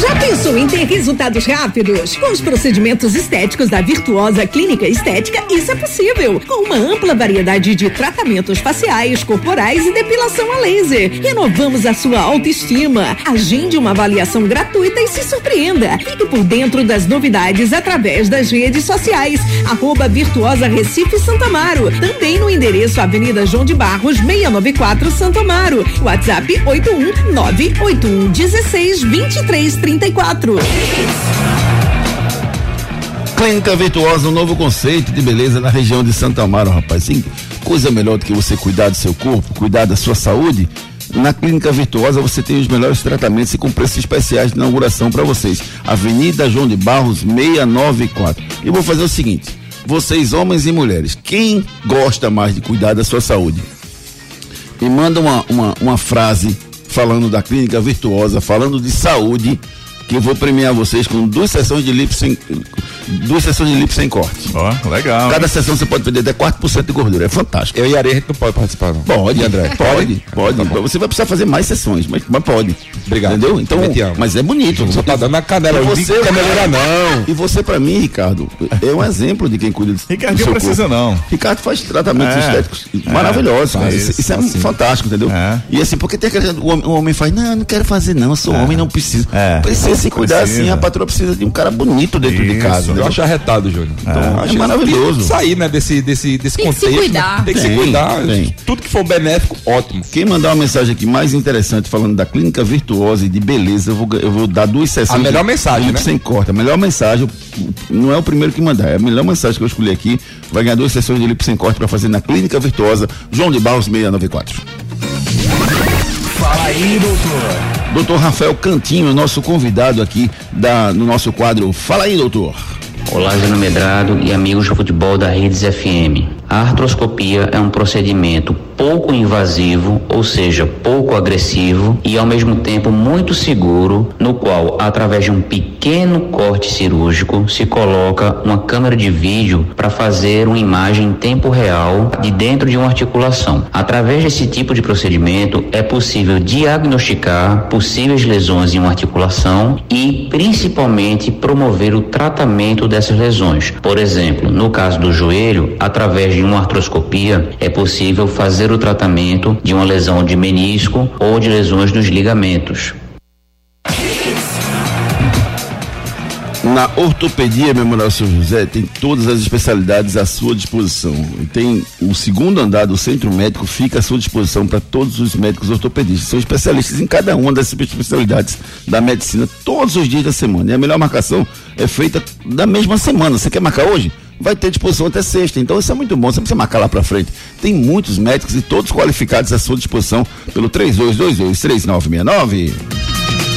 Já pensou em ter resultados rápidos? Com os procedimentos estéticos da Virtuosa Clínica Estética, isso é possível. Com uma ampla variedade de tratamentos faciais, corporais e depilação a laser. Renovamos a sua autoestima. Agende uma avaliação gratuita e se surpreenda. Fique por dentro das novidades através das redes sociais. Arroba Virtuosa Recife Santo Amaro. Também no endereço Avenida João de Barros, 694 Santo Amaro. WhatsApp 81981 16 23 34. Clínica Virtuosa, um novo conceito de beleza na região de Santa Amaro, rapaz. Sim, coisa melhor do que você cuidar do seu corpo, cuidar da sua saúde. Na Clínica Virtuosa você tem os melhores tratamentos e com preços especiais de inauguração para vocês. Avenida João de Barros, 694. E vou fazer o seguinte: vocês, homens e mulheres, quem gosta mais de cuidar da sua saúde? me manda uma, uma, uma frase falando da clínica virtuosa, falando de saúde, que eu vou premiar vocês com duas sessões de sem duas sessões de lipo sem corte. Ó, legal. Cada sessão você pode perder até 4% de gordura. É fantástico. Eu e a Areia a gente não pode participar, não. Pode, André? Pode, pode. Você vai precisar fazer mais sessões, mas, mas pode. Obrigado. Entendeu? Então, mas é bonito. Só tá dando na canela. Você, caneleira não. E você, pra mim, Ricardo, é um exemplo de quem cuida do Ricardinho do seu precisa não. Ricardo faz tratamentos É. estéticos É. maravilhosos. Faz, isso, isso é faz sim. fantástico, entendeu? É. E assim, porque tem aquele, o, homem, o homem faz, não, eu não quero fazer não, eu sou homem, não preciso. É. Precisa se cuidar Precisa. assim, a patroa precisa de um cara bonito dentro de Isso. casa. Eu acho arretado, Júnior. Então, É acho que maravilhoso. Tem que sair, né, desse, desse, desse Tem que se contexto. cuidar. né? Tem que Tem, se cuidar. tem. Tudo que for benéfico, ótimo. Quem mandar uma mensagem aqui mais interessante falando da clínica virtuosa e de beleza, eu vou, eu vou dar duas sessões. A melhor mensagem, né? Sem corte. A melhor mensagem, não é o primeiro que mandar, é a melhor mensagem que eu escolhi aqui. Vai ganhar duas sessões de lipo sem corte para fazer na clínica virtuosa, João de Barros 694. Fala aí, doutor. Doutor Rafael Cantinho, nosso convidado aqui da, no nosso quadro. Fala aí, doutor. Olá, Jano Medrado e amigos do futebol da Redes FM. A artroscopia é um procedimento pouco invasivo, ou seja, pouco agressivo e ao mesmo tempo muito seguro, no qual, através de um pequeno corte cirúrgico, se coloca uma câmera de vídeo para fazer uma imagem em tempo real de dentro de uma articulação. Através desse tipo de procedimento, é possível diagnosticar possíveis lesões em uma articulação e, principalmente, promover o tratamento dessas lesões. Por exemplo, no caso do joelho, através de uma artroscopia, é possível fazer o tratamento de uma lesão de menisco ou de lesões nos ligamentos. Na ortopedia Memorial São José tem todas as especialidades à sua disposição. Tem o segundo andar do centro médico fica à sua disposição para todos os médicos ortopedistas. São especialistas em cada uma das especialidades da medicina todos os dias da semana. E a melhor marcação é feita da mesma semana. Você quer marcar hoje? Vai ter disposição até sexta. Então isso é muito bom. Você precisa marcar lá para frente. Tem muitos médicos e todos qualificados à sua disposição pelo 3222-3969.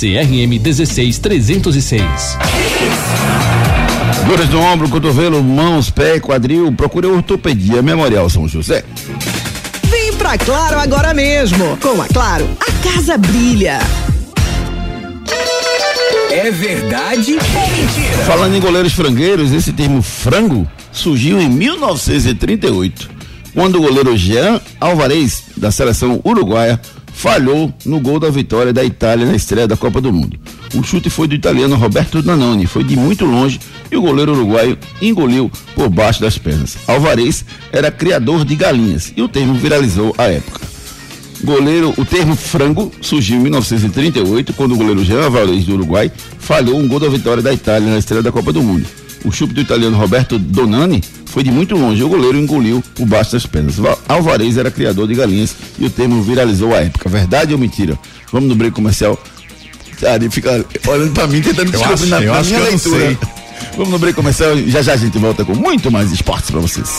CRM 16306. Dores no ombro, cotovelo, mãos, pé, quadril, procure Ortopedia Memorial São José. Vem pra Claro agora mesmo. Com a Claro, a casa brilha. É verdade ou mentira? Falando em goleiros frangueiros, esse termo frango surgiu em 1938, quando o goleiro Jean Alvarez, da seleção uruguaia, falhou no gol da vitória da Itália na estreia da Copa do Mundo. O chute foi do italiano Roberto Danone, foi de muito longe e o goleiro uruguaio engoliu por baixo das pernas. Alvarez era criador de galinhas e o termo viralizou à época. Goleiro, o termo frango surgiu em 1938, quando o goleiro Jean Alvarez do Uruguai falhou um gol da vitória da Itália na estreia da Copa do Mundo. O chute do italiano Roberto Donani foi de muito longe. O goleiro engoliu por baixo das pernas. Alvarez era criador de galinhas e o termo viralizou à época. Verdade ou mentira? Vamos no break comercial. Ari fica olhando pra mim, tentando descobrir na, na minha leitura. Vamos no break comercial. Já já a gente volta com muito mais esportes pra vocês.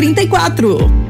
34.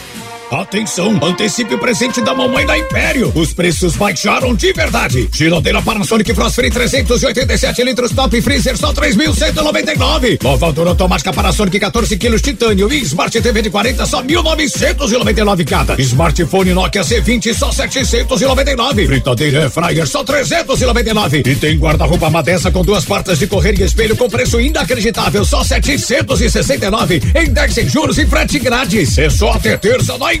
Atenção, antecipe o presente da mamãe da Império. Os preços baixaram de verdade. Geladeira Panasonic Frost Free 387 litros Top Freezer só 3.199. Lavadora automática Panasonic 14 quilos titânio e Smart TV de 40 só 1.999 cada. Smartphone Nokia C20 só 799. Fritadeira Fryer só 399. E tem guarda-roupa Madessa com duas portas de correr e espelho com preço inacreditável só 769. Em 10 sem juros e frete grátis. É só até terça na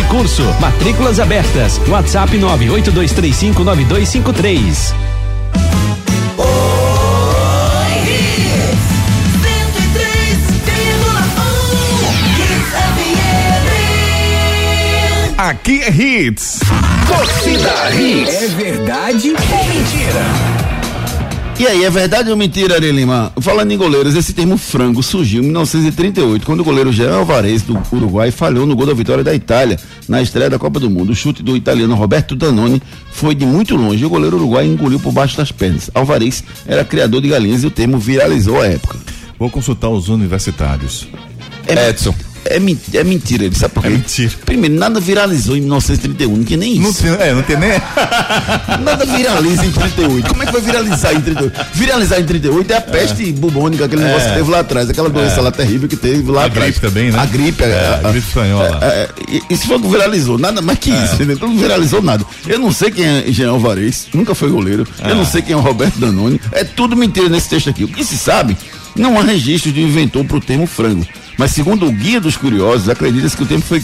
e Curso. Matrículas abertas. WhatsApp 982359253. Aqui é Hits. Torcida Hits. É verdade ou mentira? E aí, é verdade ou mentira, Ari Lima? Falando em goleiros, esse termo frango surgiu em 1938, quando o goleiro Jean Alvarez, do Uruguai, falhou no gol da vitória da Itália, na estreia da Copa do Mundo. O chute do italiano Roberto Danone foi de muito longe e o goleiro uruguai engoliu por baixo das pernas. Alvarez era criador de galinhas e o termo viralizou à época. Vou consultar os universitários. É, Edson. É, é mentira, ele sabe por quê? É mentira. Primeiro, nada viralizou em 1931, não tinha nem Não isso. tem, é, não tem nem. Nada viraliza em 38. Como é que vai viralizar em 38? Viralizar em 38 é a peste bubônica, aquele negócio que teve lá atrás, aquela doença É. lá terrível que teve lá A atrás. gripe também, né? A gripe, É, a gripe espanhola. é, é, e- isso foi o que viralizou, nada mais que isso, entendeu? Não viralizou nada. Eu não sei quem é Jean Alvarez, nunca foi goleiro. Eu não sei quem é o Roberto Danone. É tudo mentira nesse texto aqui. O que se sabe, não há registro de inventor para o termo frango. Mas segundo o Guia dos Curiosos, acredita-se que o termo foi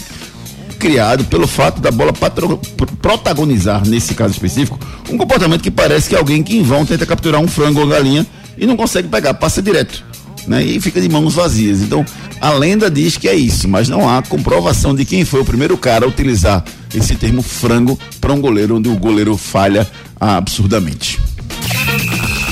criado pelo fato da bola patro- pro- protagonizar, nesse caso específico, um comportamento que parece que alguém que em vão tenta capturar um frango ou galinha e não consegue pegar, passa direto. Né, e fica de mãos vazias. Então, a lenda diz que é isso, mas não há comprovação de quem foi o primeiro cara a utilizar esse termo frango para um goleiro, onde o goleiro falha absurdamente.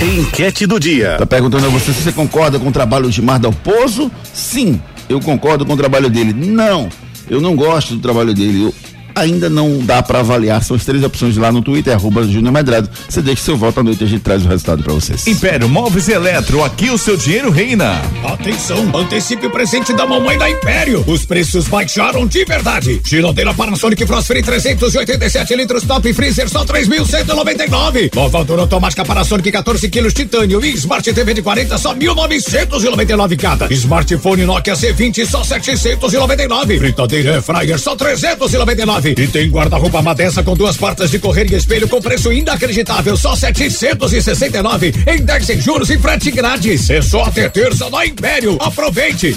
Enquete do dia. Tá perguntando a você se você concorda com o trabalho de Mar Dalpozo? Sim, eu concordo com o trabalho dele. Não, eu não gosto do trabalho dele. Eu ainda não dá para avaliar. São as três opções lá no Twitter, arroba Júnior Medrado. Você deixa seu voto à noite e a gente traz o resultado para vocês. Império Móveis e Eletro, aqui o seu dinheiro reina. Atenção, antecipe o presente da mamãe da Império. Os preços baixaram de verdade. Geladeira Panasonic Frost Free 387 litros Top Freezer só 3.199. Lavadora automática Panasonic 14 quilos titânio e Smart TV de 40 só 1.999 cada. Smartphone Nokia C20 só 799. Fritadeira Fryer só 399. E tem guarda-roupa Madessa com duas portas de correr e espelho com preço inacreditável só 769. Em 10 sem juros e frete grátis. É só até terça na Império. Aproveite.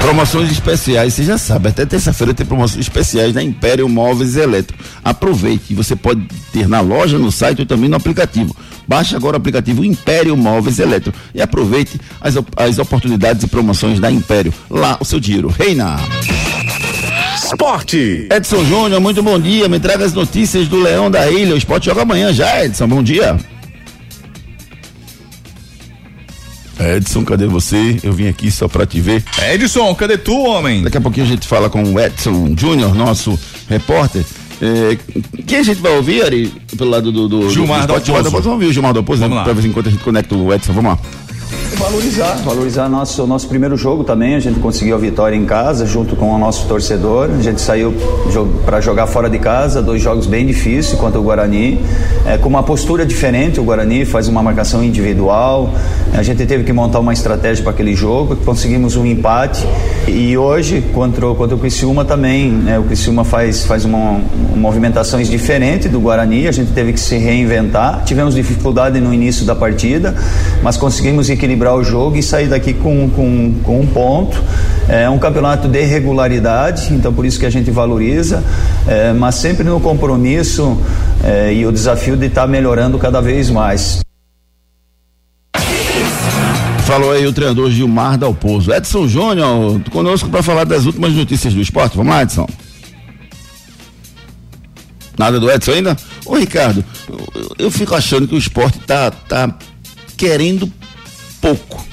Promoções especiais, você já sabe, até terça-feira tem promoções especiais na Império Móveis e Eletro. Aproveite, você pode ter na loja, no site ou também no aplicativo. Baixe agora o aplicativo Império Móveis e Eletro e aproveite as, as oportunidades e promoções da Império. Lá o seu dinheiro reina. Esporte. Edson Júnior, muito bom dia. Me traga as notícias do Leão da Ilha. O esporte joga amanhã já, Edson. Bom dia. Edson, cadê você? Eu vim aqui só pra te ver. Edson, cadê tu, homem? Daqui a pouquinho a gente fala com o Edson Júnior, nosso repórter. É, quem a gente vai ouvir, Ari, pelo lado do, do Gilmar do esporte? Dalpozo. Vamos ouvir o Gilmar Dalpozo, né? pra ver enquanto a gente conecta o Edson. Vamos lá. Valorizar, valorizar nosso nosso primeiro jogo também. A gente conseguiu a vitória em casa junto com o nosso torcedor. A gente saiu para jogar fora de casa, dois jogos bem difíceis contra o Guarani, é, com uma postura diferente. O Guarani faz uma marcação individual. A gente teve que montar uma estratégia para aquele jogo. Conseguimos um empate e hoje contra, contra o Criciúma também. Né, o Criciúma faz faz uma, uma movimentações diferente do Guarani. A gente teve que se reinventar. Tivemos dificuldade no início da partida, mas conseguimos equilibrar o jogo e sair daqui com, com, com um ponto. É um campeonato de regularidade, então por isso que a gente valoriza, é, mas sempre no compromisso é, e o desafio de estar tá melhorando cada vez mais. Falou aí o treinador Gilmar Dalpozo. Edson Júnior, conosco para falar das últimas notícias do esporte. Vamos lá, Edson. Nada do Edson ainda? Ô Ricardo, eu, eu fico achando que o esporte tá, tá querendo pouco.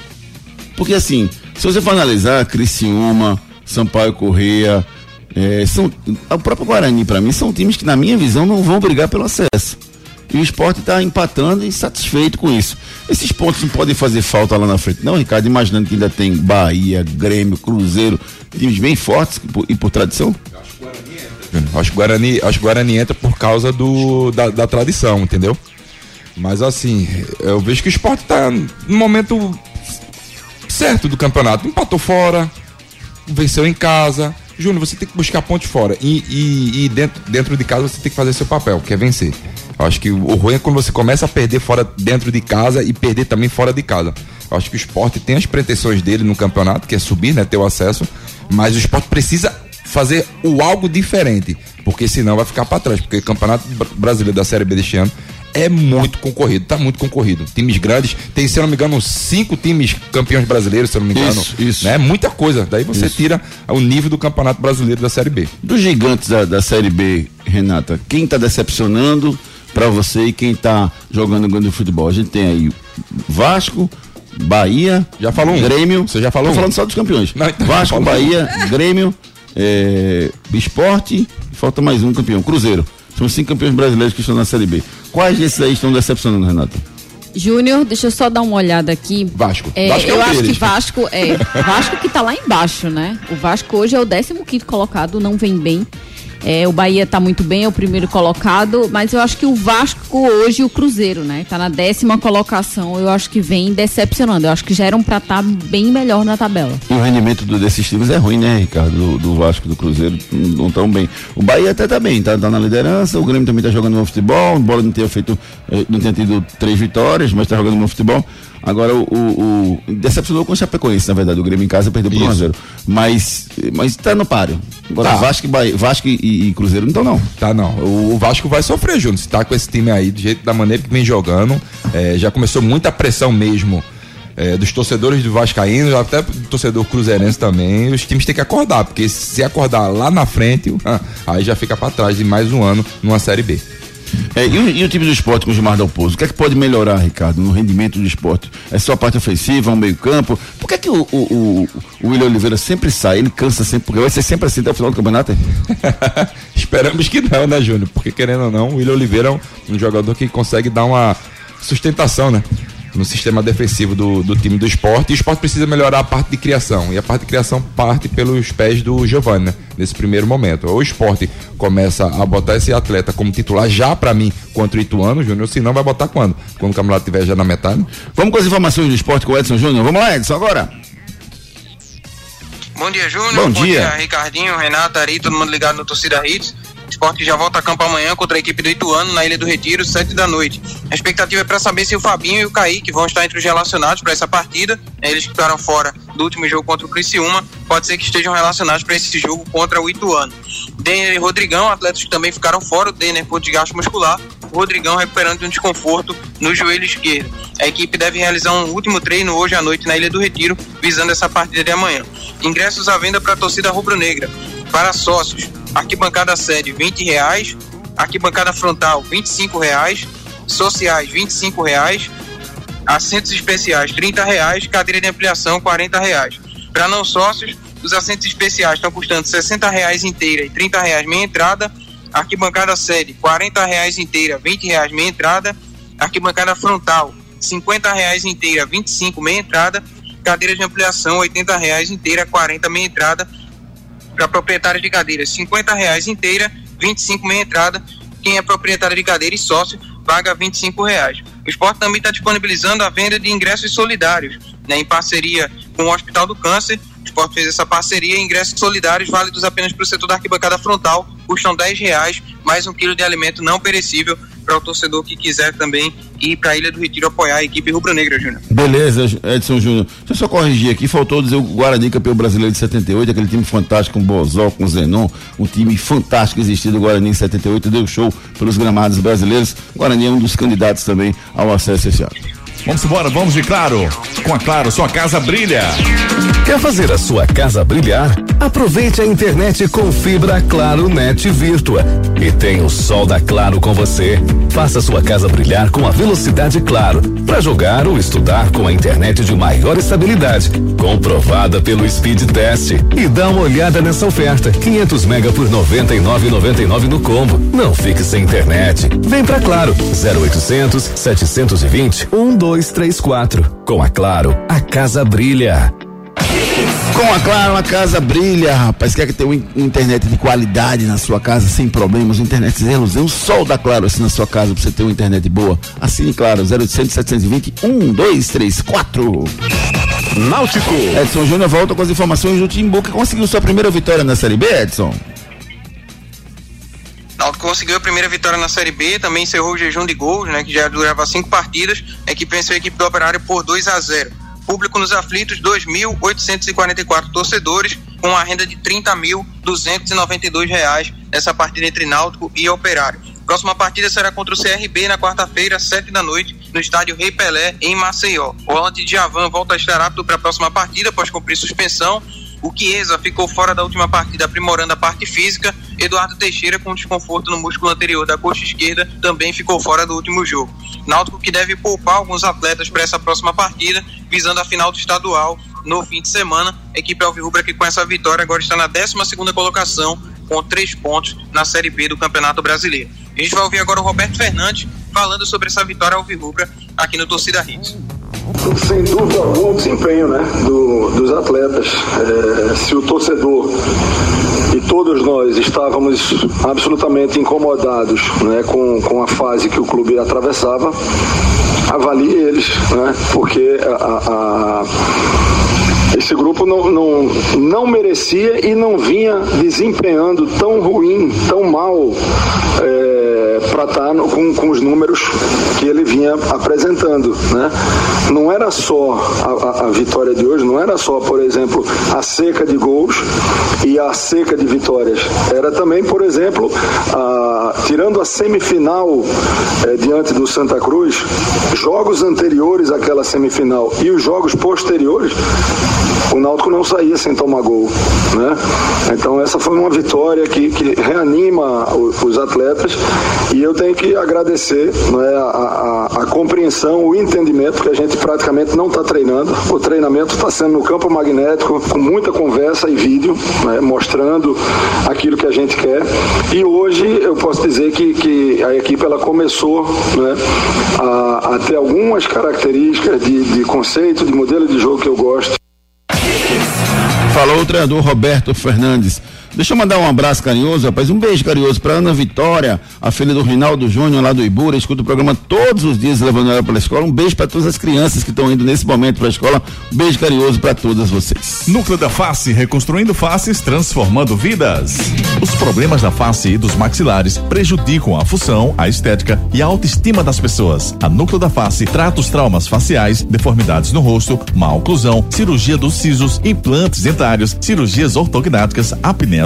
Porque assim, se você for analisar Criciúma, Sampaio Correia, é, são, o próprio Guarani, para mim, são times que, na minha visão, não vão brigar pelo acesso. E o esporte está empatando e satisfeito com isso. Esses pontos não podem fazer falta lá na frente, não, Ricardo? Imaginando que ainda tem Bahia, Grêmio, Cruzeiro, times bem fortes e por, e por tradição? Acho que Guarani, acho que o Guarani entra por causa do, da, da tradição, entendeu? Mas assim, eu vejo que o esporte está no momento certo do campeonato. Empatou fora, venceu em casa. Júnior, você tem que buscar ponte fora. E, e, e, dentro, dentro de casa você tem que fazer seu papel, que é vencer. Eu acho que o ruim é quando você começa a perder fora dentro de casa e perder também fora de casa. Eu acho que o esporte tem as pretensões dele no campeonato, que é subir, né? Ter o acesso. Mas o esporte precisa fazer o algo diferente. Porque senão vai ficar para trás. Porque o Campeonato Brasileiro da Série B deste ano é muito concorrido, tá muito concorrido. Times grandes, tem, se eu não me engano, cinco times campeões brasileiros, se eu não me engano. Isso, isso. Né? Muita coisa. Daí você isso. tira o nível do Campeonato Brasileiro da Série B. Dos gigantes da, da Série B, Renata, quem tá decepcionando para você e quem tá jogando grande futebol? A gente tem aí Vasco, Bahia, já falou um. Grêmio. Você já falou? Tô um. falando só dos campeões. Não, então Vasco, Bahia, Grêmio, é, Esporte, falta mais um campeão, Cruzeiro. São cinco campeões brasileiros que estão na Série B. Quais desses aí estão decepcionando, Renato? Júnior, deixa eu só dar uma olhada aqui. Vasco. É, Vasco é eu acho que Vasco é. Vasco que tá lá embaixo, né? O Vasco hoje é o 15 quinto colocado, não vem bem. É, o Bahia está muito bem, é o primeiro colocado, mas eu acho que o Vasco hoje, o Cruzeiro, né? Está na décima colocação, eu acho que vem decepcionando. Eu acho que já eram para estar tá bem melhor na tabela. E o rendimento do, desses times é ruim, né, Ricardo? Do, do Vasco, do Cruzeiro, não tão bem. O Bahia até tá bem, tá, tá na liderança, o Grêmio também tá jogando no futebol, embora não tenha feito, eh, não tenha tido três vitórias, mas tá jogando no futebol. Agora o, o, o decepcionou com o Chapecoense, na verdade. O Grêmio em casa perdeu por 1 a 0 Mas, mas tá no páreo. Agora tá. Vasco, e, Vasco e, e, Cruzeiro não estão, não. Tá, não. O, o, Vasco vai sofrer, Júnior. Se tá com esse time aí, do jeito da maneira que vem jogando, é, já começou muita pressão mesmo. É, dos torcedores do Vascaíno, até do torcedor cruzeirense também, os times têm que acordar, porque se acordar lá na frente, aí já fica para trás de mais um ano numa Série B. É, e, o, e, o, time do esporte com o Gilmar Dalpozo? O que é que pode melhorar, Ricardo, no rendimento do esporte? É só a parte ofensiva, um meio campo? Por que é que o, o, o, William Oliveira sempre sai? Ele cansa sempre, porque vai ser sempre assim até o final do campeonato? Esperamos que não, né, Júnior? Porque querendo ou não, o William Oliveira é um, um jogador que consegue dar uma sustentação, né? No sistema defensivo do, do time do esporte. E o esporte precisa melhorar a parte de criação. E a parte de criação parte pelos pés do Giovanni, né? nesse primeiro momento. O esporte começa a botar esse atleta como titular já para mim contra o Ituano, Júnior, senão vai botar quando? Quando o campeonato estiver já na metade. Vamos com as informações do esporte com o Edson Júnior. Vamos lá, Edson, agora. Bom dia, Júnior. Bom, Bom dia. dia. Ricardinho, Renato, Ari, todo mundo ligado no Torcida Hits. Esporte já volta a campo amanhã contra a equipe do Ituano na Ilha do Retiro, 7 da noite. A expectativa é para saber se o Fabinho e o Kaique vão estar entre os relacionados para essa partida. Eles que ficaram fora do último jogo contra o Criciúma, pode ser que estejam relacionados para esse jogo contra o Ituano. Denner e Rodrigão, atletas que também ficaram fora, o Denner por desgaste muscular, o Rodrigão recuperando um desconforto no joelho esquerdo. A equipe deve realizar um último treino hoje à noite na Ilha do Retiro, visando essa partida de amanhã. Ingressos à venda para a torcida rubro-negra. Para sócios, arquibancada sede 20 reais, arquibancada frontal 25 reais, sociais 25 reais, assentos especiais 30 reais, cadeira de ampliação 40 reais. Para não sócios, os assentos especiais estão custando 60 reais inteira e 30 reais meia entrada, arquibancada sede 40 reais inteira, 20 reais meia entrada, arquibancada frontal 50 reais inteira, 25 meia entrada. Cadeiras de ampliação, 80 reais inteira, 40 meia entrada. Para proprietário de cadeiras, 50 reais inteira, 25 meia entrada. Quem é proprietário de cadeira e sócio paga 25 reais. O esporte também está disponibilizando a venda de ingressos solidários, né, em parceria com o Hospital do Câncer. O esporte fez essa parceria, ingressos solidários válidos apenas para o setor da arquibancada frontal, custam 10 reais, mais um quilo de alimento não perecível para o torcedor que quiser também ir para a Ilha do Retiro apoiar a equipe rubro-negra, Júnior. Beleza, Edson Júnior. Deixa eu só corrigir aqui, faltou dizer o Guarani campeão brasileiro de 78, aquele time fantástico com Bozó, com Zenon, um time fantástico existido, o Guarani em 78, deu show pelos gramados brasileiros. O Guarani é um dos candidatos também ao acesso esse ano. Vamos embora, vamos de Claro. Com a Claro, sua casa brilha. Quer fazer a sua casa brilhar? Aproveite a internet com fibra Claro Net Virtua e tenha o sol da Claro com você. Faça sua casa brilhar com a velocidade Claro para jogar ou estudar com a internet de maior estabilidade, comprovada pelo Speed Test. E dá uma olhada nessa oferta: 500 mega por 99,99 no combo. Não fique sem internet. Vem pra Claro. 0800 720 1234. Com a Claro, a casa brilha. Com a Claro, a casa brilha, rapaz. Quer que tenha uma internet de qualidade na sua casa, sem problemas, internet zero, o sol da Claro assim na sua casa pra você ter uma internet boa. Assine Claro, 0800 720 1234. Náutico. Edson Júnior volta com as informações do Timbu que conseguiu sua primeira vitória na Série B, Edson. Náutico conseguiu a primeira vitória na Série B, também encerrou o jejum de gols, né, que já durava cinco partidas. A equipe venceu a equipe do Operário por 2 a 0. Público nos aflitos, 2.844 torcedores, com a renda de 30.292 reais nessa partida entre Náutico e Operário. Próxima partida será contra o CRB na quarta-feira, sete da noite, no estádio Rei Pelé, em Maceió. O volante de Javan volta a estar apto para a próxima partida após cumprir suspensão. O Chiesa ficou fora da última partida, aprimorando a parte física. Eduardo Teixeira, com desconforto no músculo anterior da coxa esquerda, também ficou fora do último jogo. Náutico que deve poupar alguns atletas para essa próxima partida, visando a final do estadual no fim de semana. A equipe Alvirrubra que com essa vitória agora está na 12 segunda colocação, com três pontos na Série B do Campeonato Brasileiro. A gente vai ouvir agora o Roberto Fernandes falando sobre essa vitória Alvirrubra aqui no Torcida Hits. Sem dúvida alguma, o desempenho né, do, dos atletas. É, se o torcedor e todos nós estávamos absolutamente incomodados né, com, com a fase que o clube atravessava, avalie eles, né, porque a, a esse grupo não, não, não merecia e não vinha desempenhando tão ruim, tão mal é, para estar no, com, com os números que ele vinha apresentando. Né? Não era só a, a, a vitória de hoje, não era só, por exemplo, a seca de gols e a seca de vitórias. Era também, por exemplo, a, tirando a semifinal é, diante do Santa Cruz, jogos anteriores àquela semifinal e os jogos posteriores, o Náutico não saía sem tomar gol, né? Então essa foi uma vitória que, que reanima os, os atletas e eu tenho que agradecer né, a, a, a, compreensão, o entendimento que a gente praticamente não está treinando. O treinamento está sendo no campo magnético, com muita conversa e vídeo, né, mostrando aquilo que a gente quer. E hoje eu posso dizer que, que a equipe ela começou né, a, a ter algumas características de, de conceito, de modelo de jogo que eu gosto. Falou o treinador Roberto Fernandes. Deixa eu mandar um abraço carinhoso, rapaz. Um beijo carinhoso para Ana Vitória, a filha do Rinaldo Júnior lá do Ibura. Escuta o programa todos os dias levando ela para a escola. Um beijo para todas as crianças que estão indo nesse momento para a escola. Um beijo carinhoso para todas vocês. Núcleo da Face, reconstruindo faces, transformando vidas. Os problemas da face e dos maxilares prejudicam a função, a estética e a autoestima das pessoas. A Núcleo da Face trata os traumas faciais, deformidades no rosto, má oclusão, cirurgia dos sisos, implantes dentários, cirurgias ortognáticas, apneia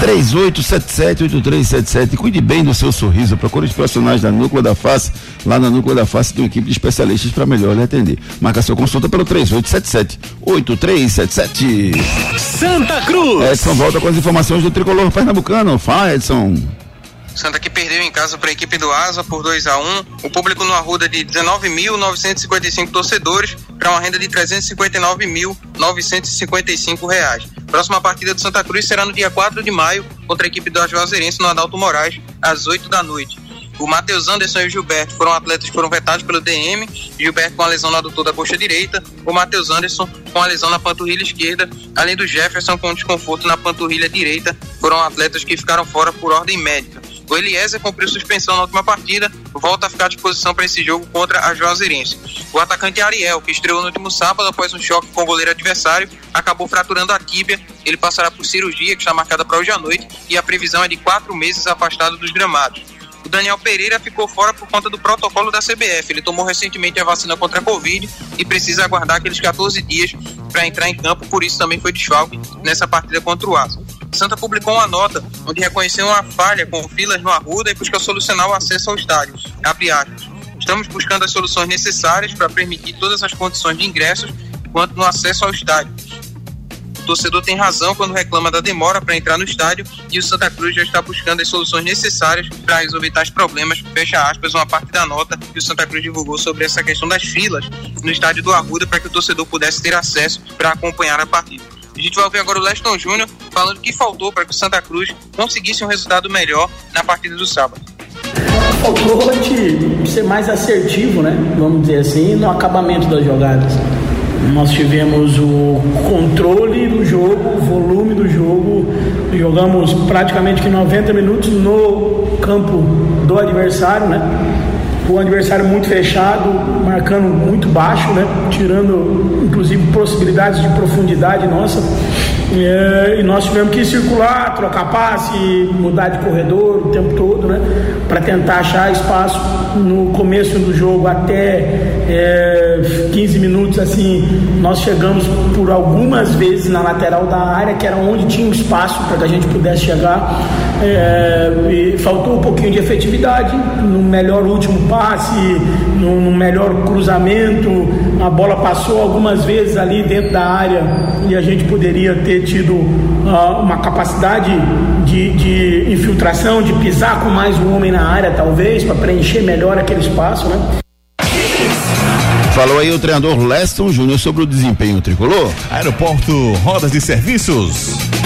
3877-8377. Cuide bem do seu sorriso. Procure os profissionais da Núcleo da Face. Lá na Núcleo da Face tem uma equipe de especialistas para melhor lhe atender. Marca sua consulta pelo 3877-8377. Santa Cruz. Edson volta com as informações do tricolor pernambucano. Fala, Edson. Santa que perdeu em casa para a equipe do Asa por 2 a 1 O público no Arruda de 19.955 torcedores para uma renda de 359.955 reais. Próxima partida do Santa Cruz será no dia 4 de maio contra a equipe do Juazeirense no Adalto Moraes às 8 da noite. O Matheus Anderson e o Gilberto foram atletas que foram vetados pelo DM. Gilberto com a lesão no adutor da coxa direita. O Matheus Anderson com a lesão na panturrilha esquerda. Além do Jefferson com desconforto na panturrilha direita. Foram atletas que ficaram fora por ordem médica. O Eliezer cumpriu suspensão na última partida, volta a ficar à disposição para esse jogo contra a Juazeirense. O atacante Ariel, que estreou no último sábado após um choque com o goleiro adversário, acabou fraturando a tíbia. Ele passará por cirurgia, que está marcada para hoje à noite, e a previsão é de quatro meses afastado dos gramados. O Daniel Pereira ficou fora por conta do protocolo da CBF. Ele tomou recentemente a vacina contra a Covid e precisa aguardar aqueles 14 dias para entrar em campo, por isso também foi desfalque nessa partida contra o Asa. Santa publicou uma nota onde reconheceu uma falha com filas no Arruda e busca solucionar o acesso ao estádio. Abre aspas. Estamos buscando as soluções necessárias para permitir todas as condições de ingressos quanto no acesso ao estádio. O torcedor tem razão quando reclama da demora para entrar no estádio e o Santa Cruz já está buscando as soluções necessárias para resolver tais problemas. Fecha aspas, uma parte da nota que o Santa Cruz divulgou sobre essa questão das filas no estádio do Arruda para que o torcedor pudesse ter acesso para acompanhar a partida. A gente vai ouvir agora o Leston Júnior falando que faltou para que o Santa Cruz conseguisse um resultado melhor na partida do sábado. Faltou a gente ser mais assertivo, né? Vamos dizer assim, no acabamento das jogadas. Nós tivemos o controle do jogo, o volume do jogo. Jogamos praticamente que 90 minutos no campo do adversário, né? O adversário muito fechado, marcando muito baixo, né? Tirando inclusive possibilidades de profundidade nossa. É, e nós tivemos que circular, trocar passe, mudar de corredor o tempo todo, né? Para tentar achar espaço no começo do jogo até é, 15 minutos assim. Nós chegamos por algumas vezes na lateral da área, que era onde tinha um espaço para que a gente pudesse chegar. É, faltou um pouquinho de efetividade no melhor último passe, no, no melhor cruzamento. A bola passou algumas vezes ali dentro da área e a gente poderia ter tido uh, uma capacidade de, de, infiltração, de pisar com mais um homem na área, talvez, para preencher melhor aquele espaço, né? Falou aí o treinador Leston Júnior sobre o desempenho tricolor. Aeroporto Rodas e Serviços.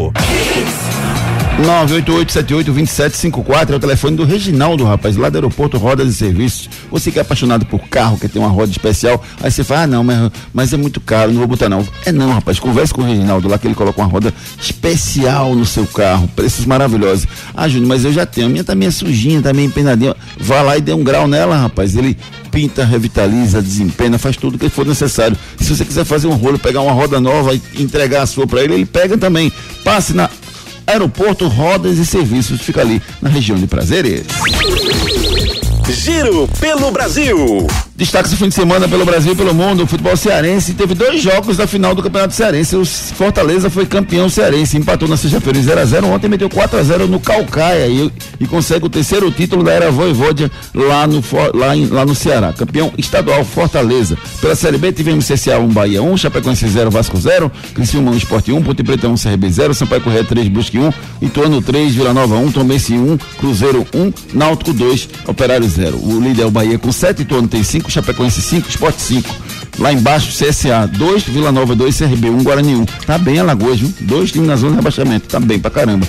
Janeiro. 988782754 é o telefone do Reginaldo, rapaz, lá do aeroporto Rodas e Serviços. Você que é apaixonado por carro, quer ter uma roda especial, aí você fala, ah, não, mas, mas é muito caro, não vou botar não. É não, rapaz, converse com o Reginaldo lá que ele coloca uma roda especial no seu carro, preços maravilhosos. Ah, Júnior, mas eu já tenho, a minha tá meio sujinha, tá meio empenadinha. Vá lá e dê um grau nela, rapaz. Ele pinta, revitaliza, desempena, faz tudo que for necessário. Se você quiser fazer um rolo, pegar uma roda nova e entregar a sua para ele, ele pega também. Passe na Aeroporto Rodas e Serviços, fica ali na região de Prazeres. Giro pelo Brasil. Destaque esse fim de semana pelo Brasil e pelo mundo. O futebol cearense teve dois jogos da final do Campeonato Cearense. O Fortaleza foi campeão cearense. Empatou na sexta-feira em 0x0. Ontem meteu 4x0 no Calcaia e, e, consegue o terceiro título da era Voivodia lá no, lá, em, lá no Ceará. Campeão estadual Fortaleza. Pela Série B tivemos CCA 1, Bahia 1, Chapecoense 0, Vasco 0, Criciúma 1, Esporte 1, Ponte Preta 1, CRB 0, Sampaio Correia 3, Busque 1, Ituano 3, Vila Nova 1, Tombense 1, Cruzeiro 1, Náutico 2, Operário 0. O líder é o Bahia com 7, Ituano tem 5, Chapecoense 5, Esporte 5. Lá embaixo, CSA 2, Vila Nova 2, CRB 1, Guarani 1. Tá bem Alagoas, viu? Dois times na zona de rebaixamento. Tá bem pra caramba.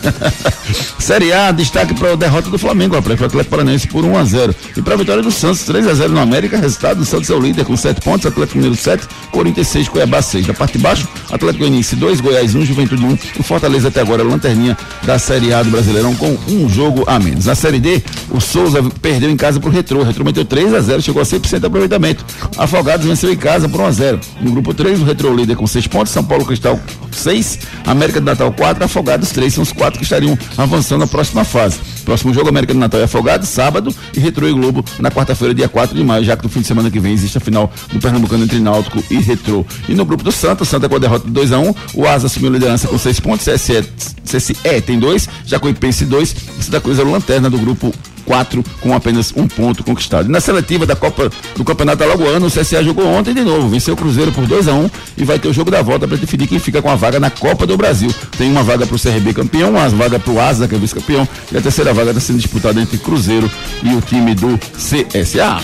Série A, destaque para a derrota do Flamengo, rapaz, para o Atlético Paranaense por 1 a 0 E para a vitória do Santos, 3 a 0 no América, resultado do Santos é o líder com 7 pontos, Atlético Mineiro 7, Corinthians 6, Cuiabá 6. Da parte de baixo, Atlético Goianiense 2, Goiás 1, Juventude 1. O Fortaleza até agora é lanterninha da Série A do Brasileirão com um jogo a menos. Na Série D, o Souza perdeu em casa pro Retrô. O Retrô meteu 3 a 0 chegou a 100% de aproveitamento. Afogados venceu em casa por 1 a 0 No grupo 3, o Retrô líder com 6 pontos, São Paulo Cristal 6, América do Natal 4, Afogados 3. São os que estariam avançando na próxima fase. Próximo jogo, América do Natal e Afogados, sábado, e Retrô e Globo na quarta-feira, dia 4 de maio, já que no fim de semana que vem existe a final do Pernambucano entre Náutico e Retrô. E no grupo do Santa, Santa com a derrota de 2 a 1 o Asa assumiu liderança com 6 pontos, CSE, CSE tem 2, Jacuipense 2, Santa Cruz é o lanterna do grupo 4 com apenas um ponto conquistado. Na seletiva da Copa do Campeonato Alagoano, o CSA jogou ontem de novo, venceu o Cruzeiro por 2 a 1 um, e vai ter o jogo da volta para definir quem fica com a vaga na Copa do Brasil. Tem uma vaga para o CRB campeão, uma vaga para o Asa, que é vice-campeão, e a terceira vaga está sendo disputada entre Cruzeiro e o time do CSA.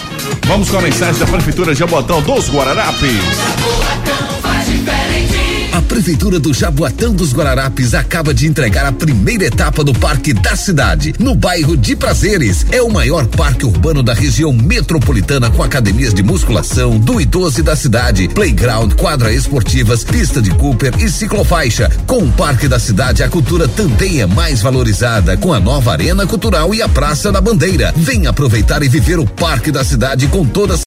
Vamos com a mensagem da Prefeitura de Jabotão dos Guararapes. A Prefeitura do Jaboatão dos Guararapes acaba de entregar a primeira etapa do Parque da Cidade, no bairro de Prazeres. É o maior parque urbano da região metropolitana com academias de musculação, do idoso e da cidade, playground, quadra esportivas, pista de Cooper e ciclofaixa. Com o Parque da Cidade, a cultura também é mais valorizada, com a nova Arena Cultural e a Praça da Bandeira. Vem aproveitar e viver o Parque da Cidade com todas